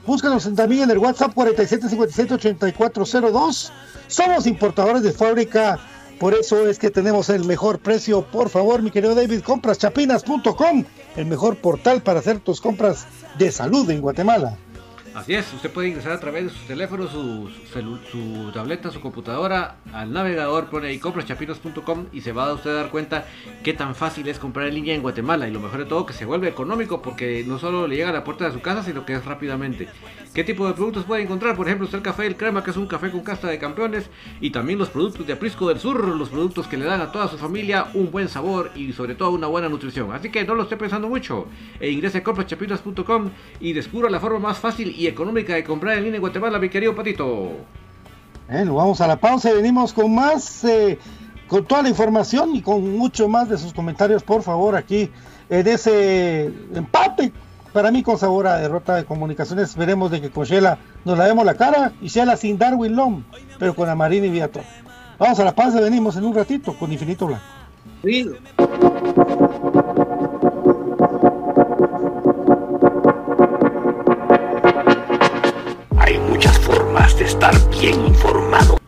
Búscanos también en el WhatsApp 4757-8402. Somos importadores de fábrica, por eso es que tenemos el mejor precio. Por favor, mi querido David, compraschapinas.com, el mejor portal para hacer tus compras de salud en Guatemala. Así es, usted puede ingresar a través de su teléfono, su, su, su tableta, su computadora, al navegador, pone ahí compraschapinos.com y se va a usted dar cuenta qué tan fácil es comprar en línea en Guatemala. Y lo mejor de todo, que se vuelve económico porque no solo le llega a la puerta de su casa, sino que es rápidamente. ¿Qué tipo de productos puede encontrar? Por ejemplo, está el café El Crema, que es un café con casta de campeones, y también los productos de Aprisco del Sur, los productos que le dan a toda su familia un buen sabor y sobre todo una buena nutrición. Así que no lo esté pensando mucho, e ingrese a compraschapinos.com y descubra la forma más fácil y económica de comprar en línea en Guatemala, mi querido Patito. Bueno, vamos a la pausa y venimos con más, eh, con toda la información y con mucho más de sus comentarios, por favor, aquí en ese empate. Para mí con sabor a derrota de comunicaciones, veremos de que con Shela nos lavemos la cara y Shela sin Darwin Lom, pero con Amarina y Viato. Vamos a la pausa, venimos en un ratito con Infinito Blanco. Hay bien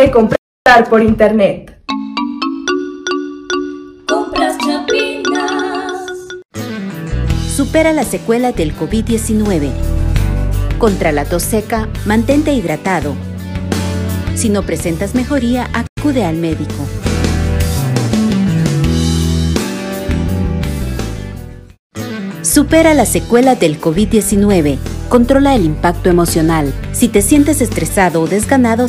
De comprar por internet. Compras Chapinas. Supera la secuela del COVID-19. Contra la tos seca, mantente hidratado. Si no presentas mejoría, acude al médico. Supera la secuela del COVID-19. Controla el impacto emocional. Si te sientes estresado o desganado,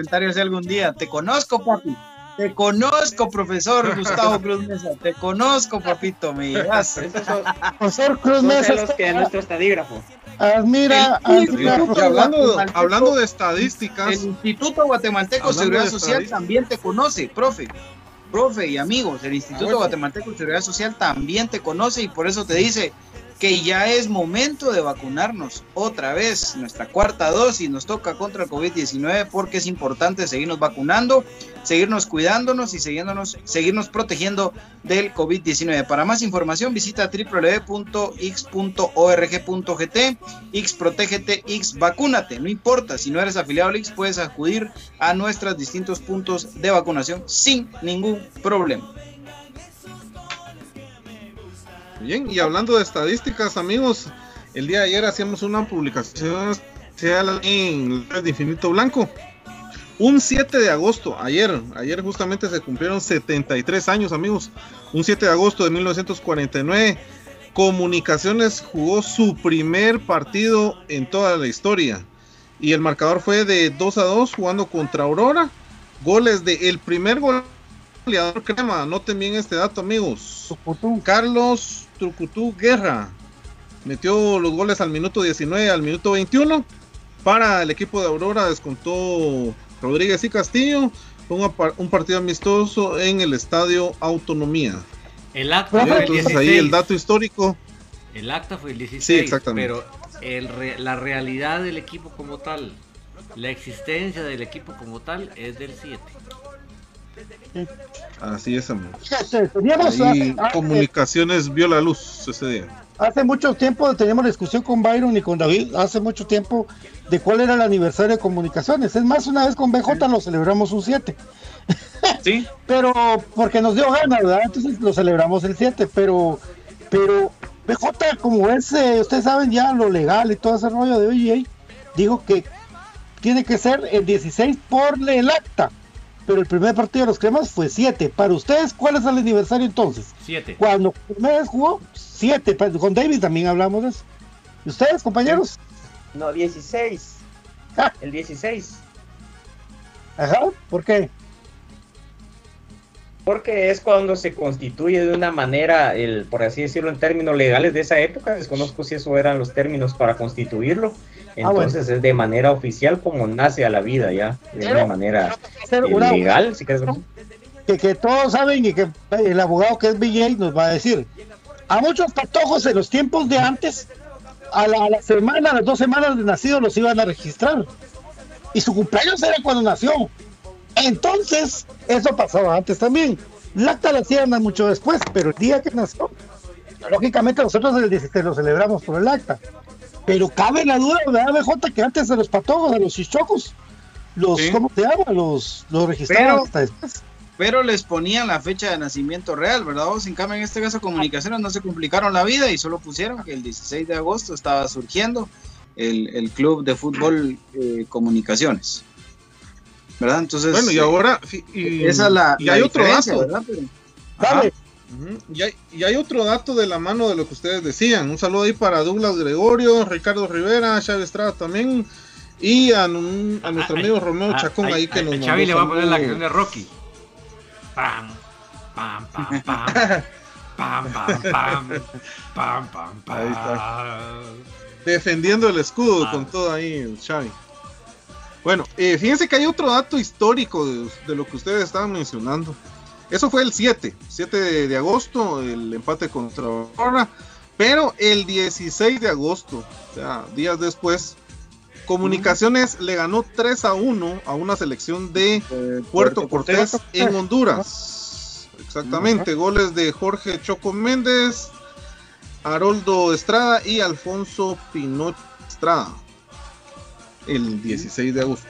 Ibas a hacer un comentario así algún día. Te conozco, papi. Te conozco, profesor Gustavo Cruz Mesa. Te conozco, papito. Me llevas. Profesor Cruz Mesa. celos que nuestro estadígrafo. Admira, hablando, hablando de estadísticas, El Instituto Guatemalteco de Seguridad de Social también te conoce, profe. Profe y amigos, el Instituto bueno. Guatemalteco de Seguridad Social también te conoce y por eso te dice que ya es momento de vacunarnos otra vez. Nuestra cuarta dosis nos toca contra el COVID-19 porque es importante seguirnos vacunando, seguirnos cuidándonos y seguirnos, seguirnos protegiendo del COVID-19. Para más información visita www.x.org.gt, X protégete, X vacúnate. No importa, si no eres afiliado al X puedes acudir a nuestros distintos puntos de vacunación sin ningún problema. Bien, y hablando de estadísticas, amigos, el día de ayer hacíamos una publicación en de Infinito Blanco. Un 7 de agosto, ayer, ayer justamente se cumplieron 73 años, amigos. Un 7 de agosto de 1949, Comunicaciones jugó su primer partido en toda la historia. Y el marcador fue de 2 a 2 jugando contra Aurora. Goles de el primer gol goleador crema, noten bien este dato amigos. Carlos Trucutú Guerra metió los goles al minuto 19, al minuto 21. Para el equipo de Aurora descontó Rodríguez y Castillo. Par- un partido amistoso en el estadio Autonomía. El acta fue el entonces 16. ahí el dato histórico. El acta fue el 16. Sí, exactamente. Pero el re- la realidad del equipo como tal, la existencia del equipo como tal es del 7. Así es. Fíjate, Teníamos Ahí hace, comunicaciones vio la luz ese día. hace mucho tiempo, teníamos discusión con Byron y con David, hace mucho tiempo, de cuál era el aniversario de comunicaciones. Es más, una vez con BJ lo celebramos un 7. Sí. Pero porque nos dio ganas, ¿verdad? Entonces lo celebramos el 7, pero, pero BJ, como es, eh, ustedes saben ya lo legal y todo ese rollo de OGA, dijo que tiene que ser el 16 por el acta. Pero el primer partido de los cremas fue 7. Para ustedes, ¿cuál es el aniversario entonces? 7. Cuando primera vez jugó, 7. Con David también hablamos de eso. ¿Y ustedes, compañeros? No, 16. Ah. El 16. Ajá, ¿por qué? porque es cuando se constituye de una manera, el, por así decirlo, en términos legales de esa época, desconozco si eso eran los términos para constituirlo, Ah, bueno. entonces es de manera oficial como nace a la vida ya, de una manera eh, legal, si quieres que, que todos saben y que el abogado que es BJ nos va a decir. A muchos patojos en los tiempos de antes, a la, a la semana, a las dos semanas de nacido los iban a registrar. Y su cumpleaños era cuando nació. Entonces, eso pasaba antes también. El acta la hacían mucho después, pero el día que nació, lógicamente nosotros el 16 lo celebramos por el acta. Pero cabe la duda, ¿verdad, BJ? Que antes de los patojos, de los chichocos, los, Sí. ¿cómo se llama? Los, los registraban Pero- hasta después. Pero les ponían la fecha de nacimiento real, ¿verdad? Vos, en cambio, en este caso, comunicaciones no se complicaron la vida y solo pusieron que el 16 de agosto estaba surgiendo el, el club de fútbol eh, Comunicaciones. ¿Verdad? Entonces. Bueno, y ahora. Y, esa es la, y la hay otro dato. ¿verdad? Pero- Y, hay, y hay otro dato de la mano de lo que ustedes decían. Un saludo ahí para Douglas Gregorio, Ricardo Rivera, Chávez Estrada también. Y a, un- a nuestro amigo Romeo Chacón Ay, ahí ay, que nos mandó Xavi le va a poner la canción de Rocky. Pam, pam, pam, pam. Pam, pam, pam. Pam, pam, pam. Ahí defendiendo el escudo Ah. con todo ahí Xavi. Bueno, eh, fíjense que hay otro dato histórico de, de lo que ustedes estaban mencionando. Eso fue el 7, 7 de, de agosto, el empate contra Barcelona. Pero el 16 de agosto, o sea, días después, Comunicaciones le ganó 3 a 1 a una selección de Puerto Cortés en Honduras. Exactamente, goles de Jorge Choco Méndez, Haroldo Estrada y Alfonso Pinot Estrada. El 16 de agosto.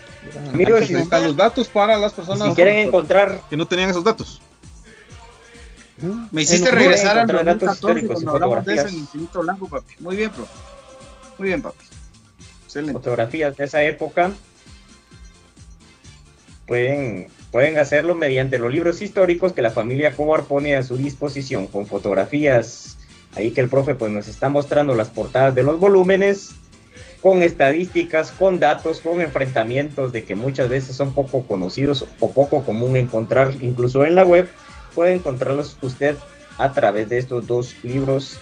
Amigos, Ahí están los datos para las personas Si quieren encontrar que no tenían esos datos. Me hiciste En- regresar al encontrar datos 2014 históricos y cuando hablamos de eso en fotografías. Infinito Blanco, papi. Muy bien, profe. Muy bien, papi. Excelente. fotografías de esa época, pueden, pueden hacerlo mediante los libros históricos que la familia Cobar pone a su disposición, con fotografías, ahí que el profe pues nos está mostrando las portadas de los volúmenes, con estadísticas, con datos, con enfrentamientos de que muchas veces son poco conocidos o poco común encontrar incluso en la web, puede encontrarlos usted a través de estos dos libros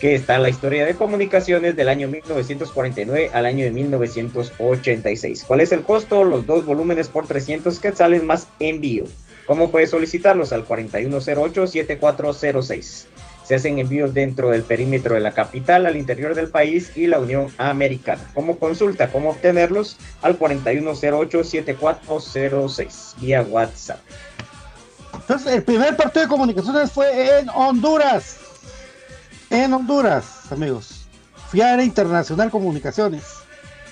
que está la historia de comunicaciones del año 1949 al año de 1986. ¿Cuál es el costo? Los dos volúmenes por 300 quetzales más envío. ¿Cómo puede solicitarlos? Al 4108-7406. Se hacen envíos dentro del perímetro de la capital, al interior del país y la Unión Americana. ¿Cómo consulta? ¿Cómo obtenerlos? Al 4108-7406 vía WhatsApp. Entonces, el primer partido de comunicaciones fue en Honduras. En Honduras, amigos. Fiara Internacional Comunicaciones.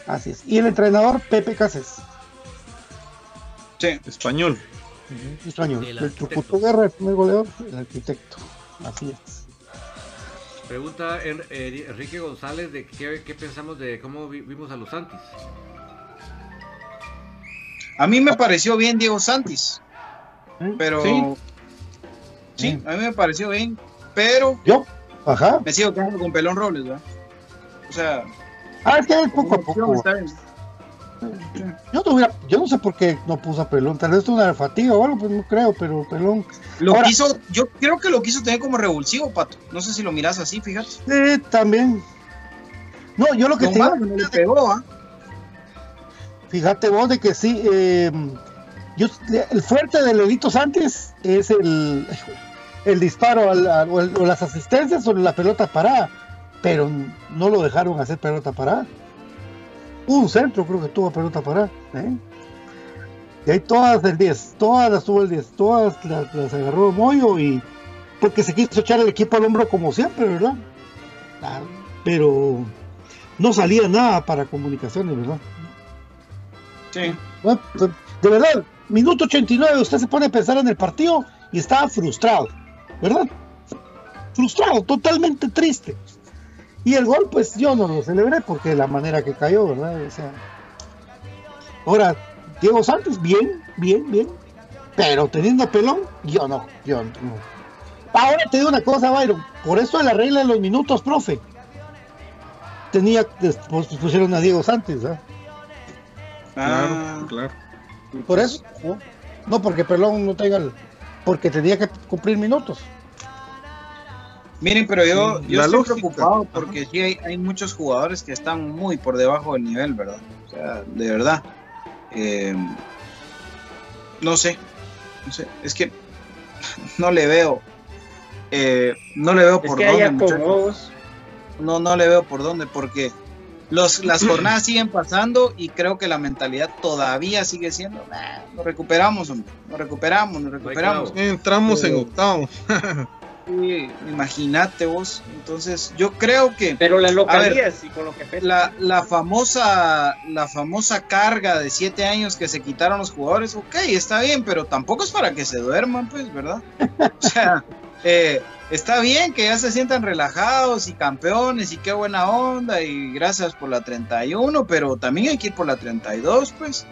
Así es. Y el entrenador Pepe Cases. Sí. Español. Español. El El, Guerra, el primer goleador, el arquitecto. Así es. Pregunta En- Enrique González de qué, qué pensamos de cómo vi- vimos a los Santis. A mí me pareció bien Diego Santis. Pero. Sí. Sí, a mí me pareció bien. Pero Yo, ajá. me sigo quedando con Pelón Robles, ¿verdad? O sea, Ah, es que es poco a poco. está bien. Yo no, hubiera- yo no sé por qué no puso a Pelón. Tal vez es una fatiga o algo, pues no creo, pero Pelón. Lo Ahora- quiso, yo creo que lo quiso tener como revulsivo, Pato. No sé si lo miras así, fíjate. Sí, también. No, yo lo que te digo- no le pegó, ¿ah? Fíjate vos de que sí, eh, yo, el fuerte de Lelito Santos es el, el disparo al- al- o, el- o las asistencias o la pelota parada, pero no lo dejaron hacer pelota parada. Un centro creo que tuvo pelota parada. ¿eh? Y ahí todas el 10, todas las tuvo el 10, todas las, las agarró Moyo y porque se quiso echar el equipo al hombro como siempre, ¿verdad? Ah, Pero no salía nada para comunicaciones, ¿verdad? Sí. Bueno, pues, De verdad, minuto 89, usted se pone a pensar en el partido y estaba frustrado, ¿verdad? Frustrado, totalmente triste. Y el gol, pues yo no lo celebré porque de la manera que cayó, ¿verdad? O sea, ahora, Diego Santos, bien, bien, bien. Pero teniendo pelón, yo no, yo no. Ahora te digo una cosa, Byron. Por eso de la regla de los minutos, profe. Tenía, después pusieron a Diego Santos, ¿verdad? Ah, Claro, claro. Por eso, ¿no? No porque Pelón no tenga el. porque tenía que cumplir minutos. Miren, pero yo, Sí, yo la estoy lógica. preocupado porque sí hay, hay muchos jugadores que están muy por debajo del nivel, ¿verdad? O sea, de verdad. Eh, no sé, no sé, es que no le veo, eh, no le veo Es por que dónde, muchachos. No, no le veo por dónde, porque los, las jornadas siguen pasando y creo que la mentalidad todavía sigue siendo, "Nah, nos recuperamos, hombre, nos recuperamos, nos recuperamos. Entramos en octavo. Sí, imagínate vos. Entonces, yo creo que. Pero las A ver, y con lo que pesa. la, la famosa la famosa carga de siete años que se quitaron los jugadores, ok, está bien, pero tampoco es para que se duerman, pues, ¿verdad? O sea, está bien que ya se sientan relajados y campeones y qué buena onda y gracias por la 31, pero también hay que ir por la 32, pues.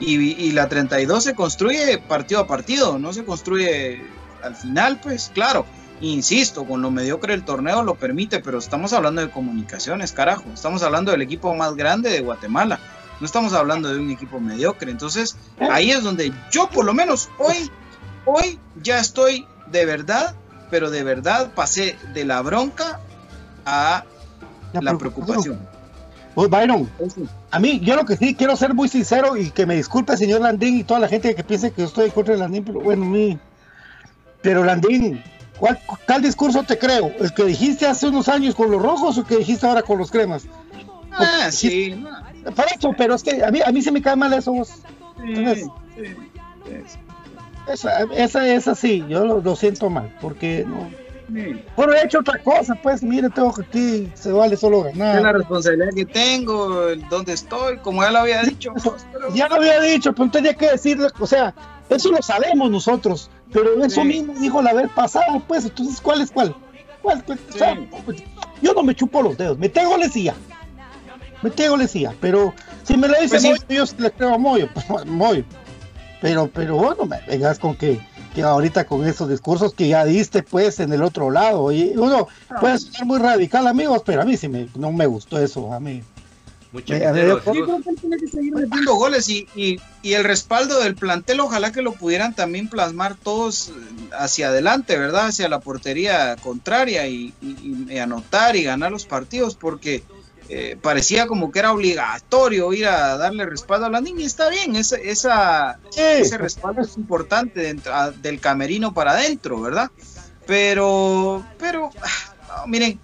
Y, y la 32 se construye partido a partido, no se construye al final, pues, claro. Insisto, con lo mediocre del torneo lo permite, pero estamos hablando de comunicaciones, carajo. Estamos hablando del equipo más grande de Guatemala. No estamos hablando de un equipo mediocre. Entonces, ahí es donde yo, por lo menos hoy, hoy ya estoy de verdad, pero de verdad pasé de la bronca a la, preocupación. Pues Byron, a mí, yo lo que sí quiero ser muy sincero y que me disculpe, señor Landín, y toda la gente que piense que yo estoy en contra de Landín, pero bueno, mi. Pero Landín, ¿cuál, ¿cuál discurso te creo? ¿El que dijiste hace unos años con los rojos o el que dijiste ahora con los cremas? Ah, sí. Para eso, pero es que a mí, a mí se me cae mal eso. vos. Entonces, esa, esa, esa sí, yo lo, lo siento mal, porque no. Bueno, he hecho otra cosa, pues, mire, tengo que aquí, se vale solo Es ganar. la responsabilidad que tengo, el dónde estoy, como ya lo había dicho. Ya lo había dicho, pero tenía que decirle, o sea, eso lo sabemos nosotros, pero eso Sí. mismo dijo la vez pasada, pues, entonces, ¿cuál es cuál? ¿Cuál, cuál? O sea, pues, yo no me chupo los dedos, me tengo lesía, me tengo lesía, pero si me lo dice Pues yo le creo a Moyo, pues, Moyo. Pero, pero bueno, me vengas con que, que ahorita con esos discursos que ya diste, pues, en el otro lado, y uno puede sonar muy radical, amigos, pero a mí sí me, no me gustó eso, a mí. Mucho a ver, dinero, yo- chicos. creo que él tiene que seguir metiendo goles y, y- y el respaldo del plantel, ojalá que lo pudieran también plasmar todos eh, hacia adelante, ¿verdad? Hacia la portería contraria y, y- y anotar y ganar los partidos, porque eh, parecía como que era obligatorio ir a darle respaldo a la niña y está bien, esa, esa- ese respaldo es importante dentro- a- del camerino para adentro, ¿verdad? Pero, pero, ah, no, miren,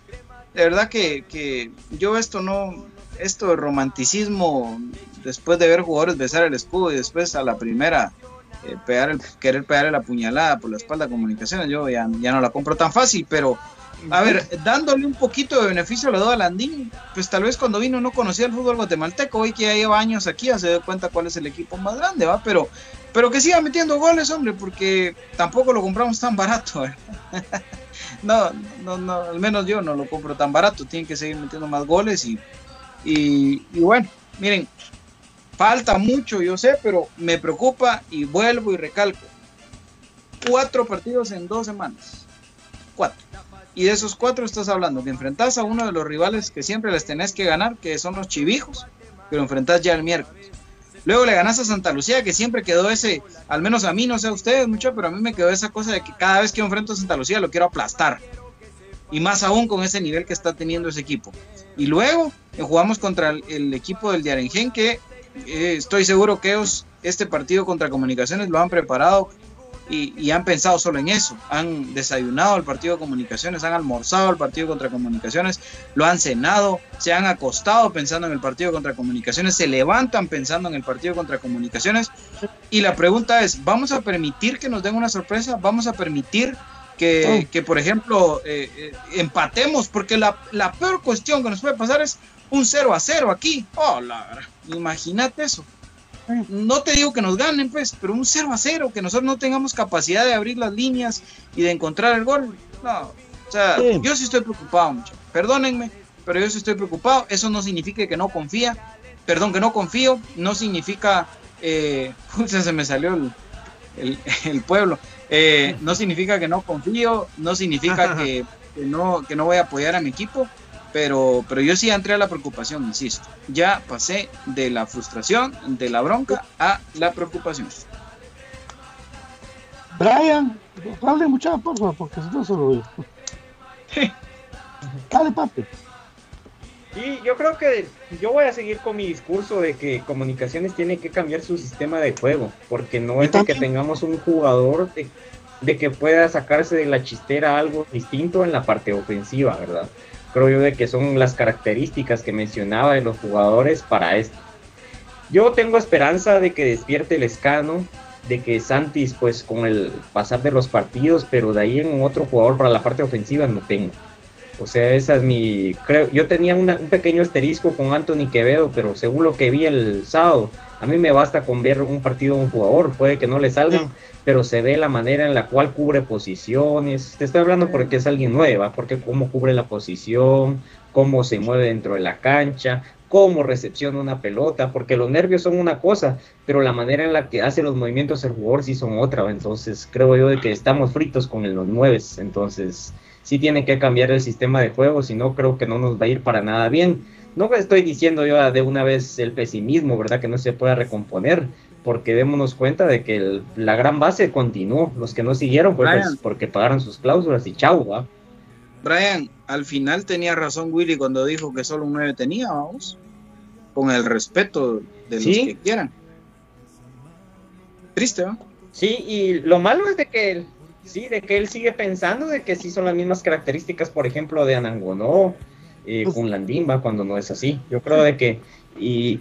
de verdad que, que yo esto no, esto de romanticismo, después de ver jugadores besar el escudo y después a la primera eh, pegar el, querer pegarle la puñalada por la espalda de comunicaciones, yo ya, ya no la compro tan fácil, pero a ver, dándole un poquito de beneficio a Landín, pues tal vez cuando vino no conocía el fútbol guatemalteco, hoy que ya lleva años aquí ya se dio cuenta cuál es el equipo más grande, ¿va? Pero, pero que siga metiendo goles, hombre, porque tampoco lo compramos tan barato, ¿eh? no, no, no, al menos yo no lo compro tan barato, tienen que seguir metiendo más goles y, y, y bueno, miren, falta mucho, yo sé, pero me preocupa y vuelvo y recalco. Cuatro partidos en dos semanas. Cuatro. Y de esos cuatro estás hablando que enfrentás a uno de los rivales que siempre les tenés que ganar, que son los chivijos, pero enfrentás ya el miércoles. Luego le ganás a Santa Lucía, que siempre quedó ese, al menos a mí, no sé a ustedes mucho, pero a mí me quedó esa cosa de que cada vez que enfrento a Santa Lucía lo quiero aplastar. Y más aún con ese nivel que está teniendo ese equipo. Y luego eh, jugamos contra el, el equipo del Diarengen, que eh, estoy seguro que ellos este partido contra Comunicaciones lo han preparado y, y han pensado solo en eso. Han desayunado el partido de Comunicaciones, han almorzado el partido contra Comunicaciones, lo han cenado, se han acostado pensando en el partido contra Comunicaciones, se levantan pensando en el partido contra Comunicaciones. Y la pregunta es, ¿vamos a permitir que nos den una sorpresa? ¿Vamos a permitir que, que, por ejemplo, eh, eh, empatemos? Porque la, la peor cuestión que nos puede pasar es un 0 a 0 aquí. Oh, la, imagínate eso. No te digo que nos ganen, pues, pero un 0 a 0, que nosotros no tengamos capacidad de abrir las líneas y de encontrar el gol. No, o sea, Sí. yo sí estoy preocupado, mucho. Perdónenme, pero yo sí estoy preocupado. Eso no significa que no confía. Perdón, que no confío. No significa. Eh, se me salió el, el, el pueblo. Eh, no significa que no confío. No significa que, que no, que no voy a apoyar a mi equipo. Pero, pero yo sí entré a la preocupación, insisto. Ya pasé de la frustración, de la bronca, a la preocupación. Brian, hable mucha, por favor, porque si no solo yo. Dale, papi. Y yo creo que yo voy a seguir con mi discurso de que Comunicaciones tiene que cambiar su sistema de juego, porque no es de que tengamos un jugador de, de que pueda sacarse de la chistera algo distinto en la parte ofensiva, ¿verdad? Creo yo de que son las características que mencionaba de los jugadores para esto. Yo tengo esperanza de que despierte el escano, de que Santis, pues con el pasar de los partidos, pero de ahí en otro jugador para la parte ofensiva no tengo. O sea, esa es mi. Creo, yo tenía un pequeño asterisco con Anthony Quevedo, pero según lo que vi el sábado, a mí me basta con ver un partido de un jugador. Puede que no le salga, pero se ve la manera en la cual cubre posiciones. Te estoy hablando porque es alguien nueva, porque cómo cubre la posición, cómo se mueve dentro de la cancha, cómo recepciona una pelota, porque los nervios son una cosa, pero la manera en la que hace los movimientos el jugador sí son otra. Entonces creo yo de que estamos fritos con los nueves. Entonces sí tiene que cambiar el sistema de juego, si no creo que no nos va a ir para nada bien. No estoy diciendo yo de una vez el pesimismo, ¿verdad? Que no se pueda recomponer, porque démonos cuenta de que el- la gran base continuó. Los que no siguieron fue pues, porque pagaron sus cláusulas y chau, ¿va? Brian, al final tenía razón Willy cuando dijo que solo un 9 tenía, vamos. Con el respeto de los que quieran. Triste, ¿no? Sí, y lo malo es de que él, sí, de que él sigue pensando de que sí son las mismas características, por ejemplo, de Anangonó, eh, con Landimba, cuando no es así. Yo creo de que, y,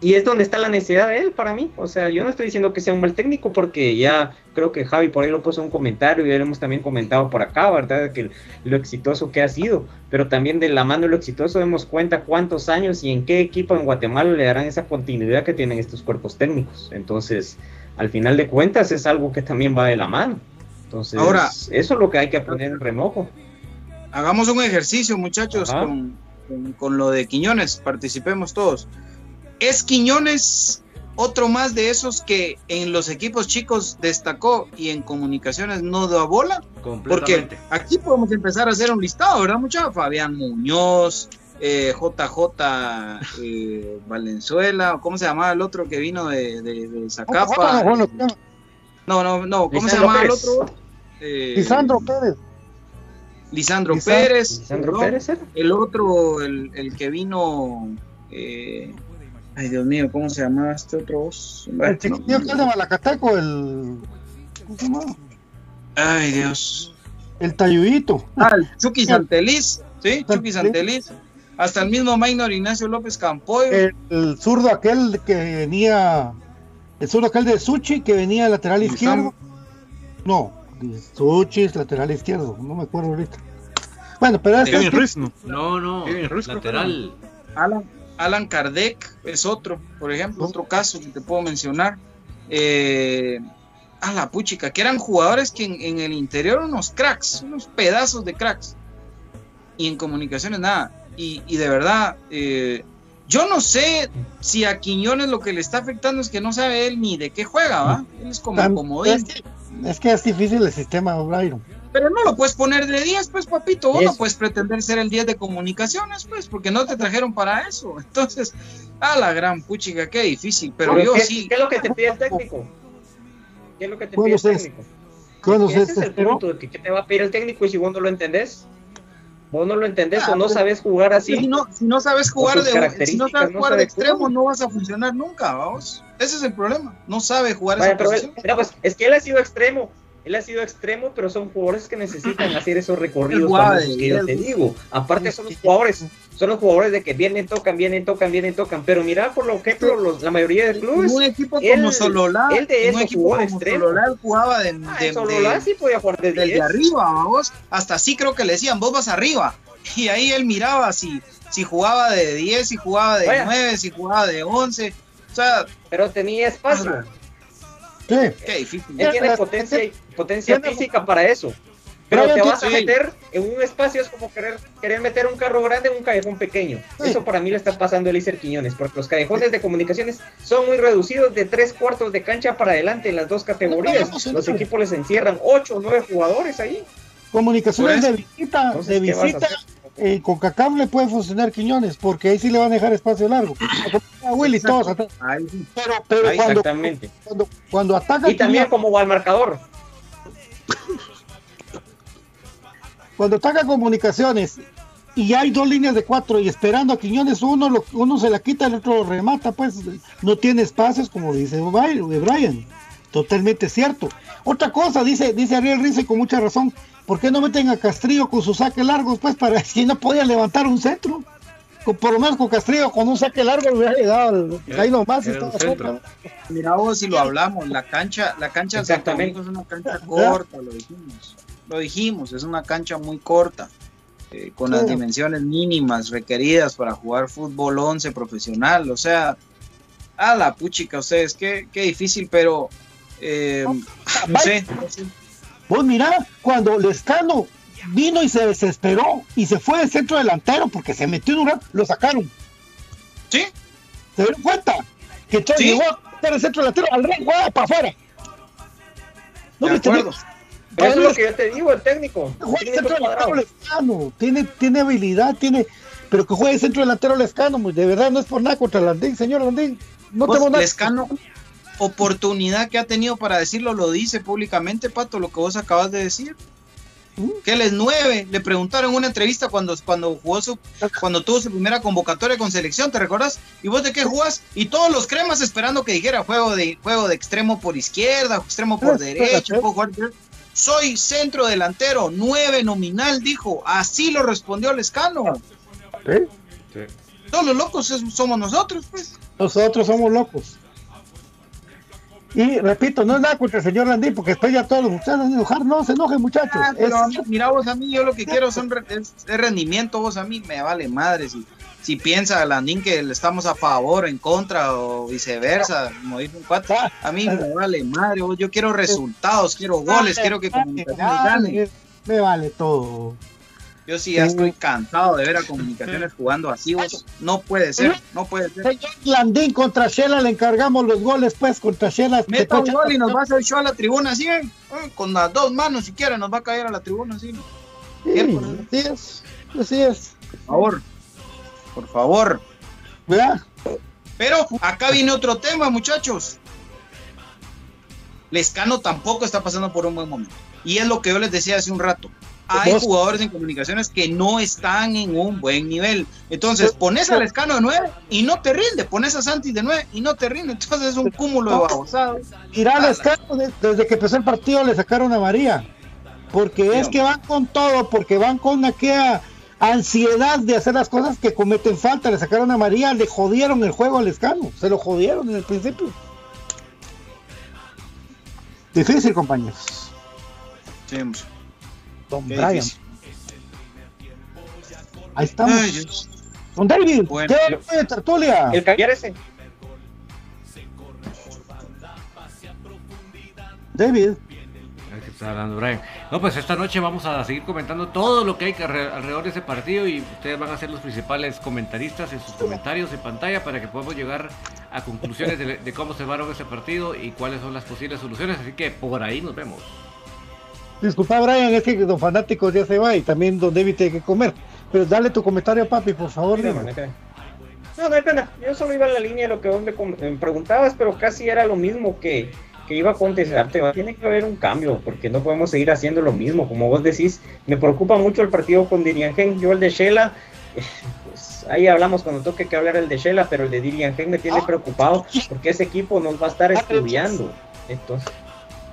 y es donde está la necesidad de él para mí. O sea, yo no estoy diciendo que sea un mal técnico, porque ya creo que Javi por ahí lo puso en un comentario y ya lo hemos también comentado por acá, ¿verdad? Que lo exitoso que ha sido, pero también de la mano de lo exitoso demos cuenta cuántos años y en qué equipo en Guatemala le darán esa continuidad que tienen estos cuerpos técnicos. Entonces, al final de cuentas es algo que también va de la mano. Entonces, Ahora- eso es lo que hay que poner en remojo. Hagamos un ejercicio, muchachos, con, con- con lo de Quiñones. Participemos todos. ¿Es Quiñones otro más de esos que en los equipos chicos destacó y en comunicaciones no da bola? Porque aquí podemos empezar a hacer un listado, ¿verdad, muchachos? Fabián Muñoz, eh, JJ eh, Valenzuela, ¿cómo se llamaba el otro que vino de, de, de Zacapa? No, no, no, ¿cómo se llamaba el otro? Eh, Lisandro Pérez. Lisandro Lisandro- Pérez. Lisandro ¿no? Pérez era. El otro, el, el que vino. eh, ay, Dios mío, ¿cómo se llamaba este otro? vos? El chiquillo que es de Malacateco, el. ¿Cómo se llama? Ay, Dios. El Tayudito. Ah, el Chucky Santeliz. Sí, Chucky Santeliz. Hasta el mismo Maynor Ignacio López Campoyo. El, el zurdo aquel que venía. El zurdo aquel de Suchi que venía lateral izquierdo. No, Suchi es lateral izquierdo, no me acuerdo ahorita. Bueno, pero es Kevin que- Ruiz, ¿no? No, no. Kevin Ruiz, lateral. Alan, Alan Kardec es otro, por ejemplo, otro caso que te puedo mencionar. Eh, a la puchica, que eran jugadores que en, en el interior unos cracks, unos pedazos de cracks. Y en comunicaciones nada. Y, y de verdad, eh, yo no sé si a Quiñones lo que le está afectando es que no sabe él ni de qué juega, ¿va? Él es como Tam- comodín. es, que, es que es difícil el sistema, Byron. Pero no lo puedes poner de 10, pues, papito. Vos no puedes pretender ser el 10 de comunicaciones, pues, porque no te trajeron para eso. Entonces, a la gran puchica, qué difícil. Pero yo ¿qué, sí. ¿Qué es lo que te pide el técnico? ¿Qué es lo que te pide ¿Cuándo el se- técnico? cuándo Ese se es el punto, de que ¿qué te va a pedir el técnico y si vos no lo entendés? Vos no lo entendés Ah, o no pero- sabes jugar así. Si no, si no sabes jugar de si no sabes no jugar de sabes extremo, jugar. no vas a funcionar nunca, vamos. Ese es el problema. No sabe jugar esa pero él- pues, es que él ha sido extremo. Él ha sido extremo, pero son jugadores que necesitan hacer esos recorridos famosos que yo te digo. Aparte son los jugadores, son los jugadores de que vienen, tocan, vienen, tocan, vienen, tocan. Pero mira, por lo ejemplo, los- la mayoría de clubes, un equipo él- como Sololá, él de en un eso equipo jugó como extremo. Sololá, jugaba de, Ah, de- Sololá de- sí podía jugar de del de 10. arriba, vamos. Hasta así creo que le decían, vos vas arriba. Y ahí él miraba si, si jugaba de 10, si jugaba de Vaya. 9, si jugaba de 11. O sea, Pero tenía espacio. Ajá. Sí. qué difícil. Él tiene potencia, y- potencia tiene- física para eso. Pero Pero te vas a meter en un espacio, es como querer, querer meter un carro grande en un callejón pequeño. Sí. Eso para mí le está pasando a Elícer Quiñones, porque los callejones de comunicaciones son muy reducidos de tres cuartos de cancha para adelante en las dos categorías. No, no, no, Los equipos les encierran ocho o nueve jugadores ahí. Comunicaciones de visita, Entonces, de ¿qué vas a visita, hacer? Eh, con Cacam le puede funcionar Quiñones, porque ahí sí le van a dejar espacio largo. A Willy, todos atrás. Pero, pero cuando, exactamente. Cuando, cuando, ataca. Y también como al marcador. Cuando ataca comunicaciones y hay dos líneas de cuatro y esperando a Quiñones, uno, lo, uno se la quita, el otro lo remata, pues no tiene espacios, como dice Brian. Totalmente cierto. Otra cosa, dice, dice Ariel Rice con mucha razón, ¿por qué no meten a Castrillo con sus saques largos? Pues para si no podía levantar un centro. Con- por lo menos con Castrillo con un saque largo le hubiera llegado al- ahí nomás. Mira vos si lo hablamos, la cancha, la cancha de. Domingo es una cancha corta, lo dijimos. Lo dijimos, es una cancha muy corta, eh, con las dimensiones mínimas requeridas para jugar fútbol 11 profesional. O sea, a la puchica, ustedes, qué, qué difícil, pero eh, no sé. Vos mirá, cuando Lescano vino y se desesperó y se fue de centro delantero porque se metió en un rato, lo sacaron. ¿Sí? ¿Se dieron cuenta? Que Chávez Sí. llegó a estar el centro delantero, al rey juega para afuera. No De me acuerdo. eso es lo que yo te digo, el técnico. juega centro delantero. Lescano, tiene, tiene habilidad, tiene, pero que juegue centro delantero Lescano, pues, de verdad no es por nada contra Landín, señor Landín. No tengo nada. Lescano, oportunidad que ha tenido para decirlo, lo dice públicamente, Pato, lo que vos acabas de decir. Que él es nueve. Le preguntaron en una entrevista cuando, cuando jugó su, cuando tuvo su primera convocatoria con selección, ¿te recuerdas? ¿Y vos de qué jugás? Y todos los cremas esperando que dijera juego de, juego de extremo por izquierda, extremo por derecha, puedo jugar de- soy centro delantero, nueve nominal, dijo. Así lo respondió Lescano. Todos los locos somos nosotros, pues. Nosotros somos locos. Y repito, no es nada contra el señor Landín, porque después ya todos los muchachos van a enojar, no se enojen muchachos. Ah, pero mí- mira vos a mí, yo lo que quiero son re- es, es rendimiento, vos a mí me vale madre si, si piensa Landín que le estamos a favor, en contra o viceversa, como dice un cuate, a mí me vale madre, vos, yo quiero resultados, quiero goles, quiero que comunicaciones gane. Me vale todo. Yo sí ya estoy cansado de ver a comunicaciones jugando así, vos, no puede ser, no puede ser. Señor Landín contra Shela le encargamos los goles, pues, contra Shela. Meta un gol y nos va a hacer show a la tribuna así, ¿eh? Eh, con las dos manos si quiere nos va a caer a la tribuna así. Sí, así es, así es. Por favor, por favor. ¿Verdad? Pero acá viene otro tema, muchachos. Lescano tampoco está pasando por un buen momento. Y es lo que yo les decía hace un rato. Hay Vos- jugadores en comunicaciones que no están en un buen nivel. Entonces, pones a Lescano de 9 y no te rinde. Pones a Santi de 9 y no te rinde. Entonces es un cúmulo de babosadas. Mira, Lescano, de- desde que empezó el partido le sacaron a María. Porque es que van con todo, porque van con aquella ansiedad de hacer las cosas que cometen falta. Le sacaron a María, le jodieron el juego a Lescano. Se lo jodieron en el principio. Difícil, compañeros. Sí, hombre. Don Qué Brian. difícil. Ahí estamos. Ay. Don David, Bueno, ¿qué hora de tertulia? El cambiar ese. David. Que está hablando Brian. No, pues esta noche vamos a seguir comentando todo lo que hay alrededor de ese partido y ustedes van a ser los principales comentaristas en sus comentarios en pantalla para que podamos llegar a conclusiones de, de cómo se va ese partido y cuáles son las posibles soluciones. Así que por ahí nos vemos. Disculpa, Brian, es que Don Fanático ya se va y también Don David tiene que comer. Pero dale tu comentario, papi, por favor. Mira, man. No, no hay pena. Yo solo iba en la línea de lo que vos me, me preguntabas, pero casi era lo mismo que, que iba a contestarte. Tiene que haber un cambio, porque no podemos seguir haciendo lo mismo. Como vos decís, me preocupa mucho el partido con Diriangen. Yo el de Shela, eh, pues ahí hablamos cuando toque que hablar el de Shela, pero el de Diriangen me tiene preocupado porque ese equipo nos va a estar estudiando. Entonces,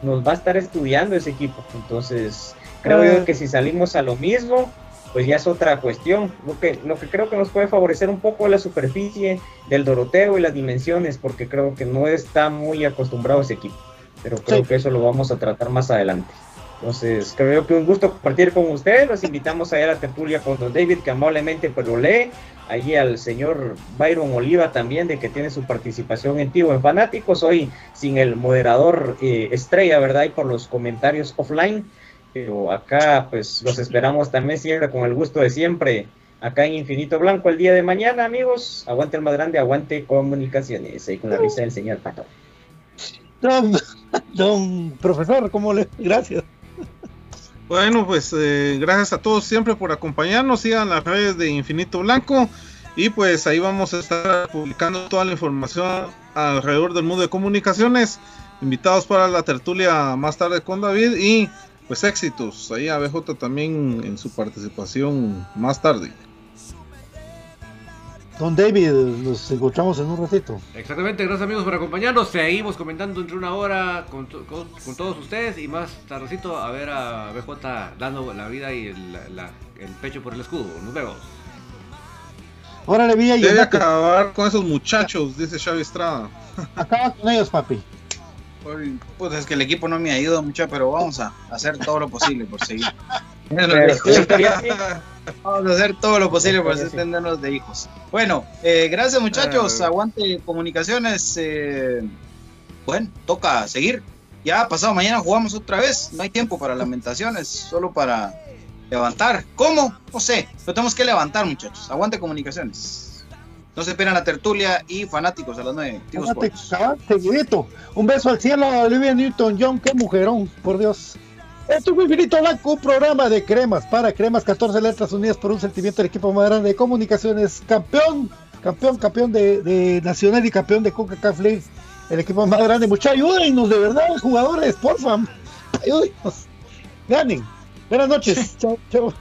nos va a estar estudiando ese equipo. Entonces, creo yo que si salimos a lo mismo, pues ya es otra cuestión. Lo que, lo que creo que nos puede favorecer un poco la superficie del Doroteo y las dimensiones, porque creo que no está muy acostumbrado ese equipo. Pero creo que eso lo vamos a tratar más adelante. Entonces, creo que un gusto compartir con ustedes. Los invitamos a ir a la tertulia con Don David, que amablemente pues, lo lee. Allí al señor Byron Oliva también, de que tiene su participación en Tivo en Fanáticos. Hoy sin el moderador eh, estrella, ¿verdad? Y por los comentarios offline. Pero acá, pues los esperamos también siempre con el gusto de siempre. Acá en Infinito Blanco el día de mañana, amigos. Aguante el más aguante comunicaciones. Ahí con la risa del señor Pato. Don, don profesor, ¿cómo le? Gracias. Bueno, pues eh, gracias a todos siempre por acompañarnos. Sigan las redes de Infinito Blanco. Y pues ahí vamos a estar publicando toda la información alrededor del mundo de comunicaciones. Invitados para la tertulia más tarde con David. Y pues éxitos ahí a BJ también en su participación más tarde. Don David, nos encontramos en un ratito. Exactamente, gracias amigos por acompañarnos. Seguimos comentando entre una hora con, con- con todos ustedes y más tardecito a ver a BJ dando la vida y el, la- el pecho por el escudo. Nos vemos. Órale, Villa, y Debe andate. acabar con esos muchachos, dice Xavi Estrada. acaba con ellos, papi. Pues es que el equipo no me ayuda mucho, pero vamos a hacer todo lo posible por seguir. Vamos a hacer todo lo posible por hacer tenernos de hijos. Bueno, eh, gracias muchachos. Ah. Aguante comunicaciones. eh, bueno, toca seguir. Ya pasado mañana jugamos otra vez. No hay tiempo para lamentaciones, solo para levantar. ¿Cómo? No sé. Pero tenemos que levantar, muchachos. Aguante comunicaciones. No se esperan la tertulia y fanáticos a las 9. Tigos Andate, Sports. cabal, seguidito. Un beso al cielo a Olivia Newton-John. Qué mujerón, por Dios. Esto fue Infinito Blanco, un programa de cremas para cremas, 14 letras unidas por un sentimiento del equipo más grande de comunicaciones. Campeón, campeón, campeón de, de Nacional y campeón de Coca-Cola. El equipo más grande. Muchachos, ayúdennos de verdad, jugadores, porfa. Ayúdennos. Ganen. Buenas noches. chao, chao.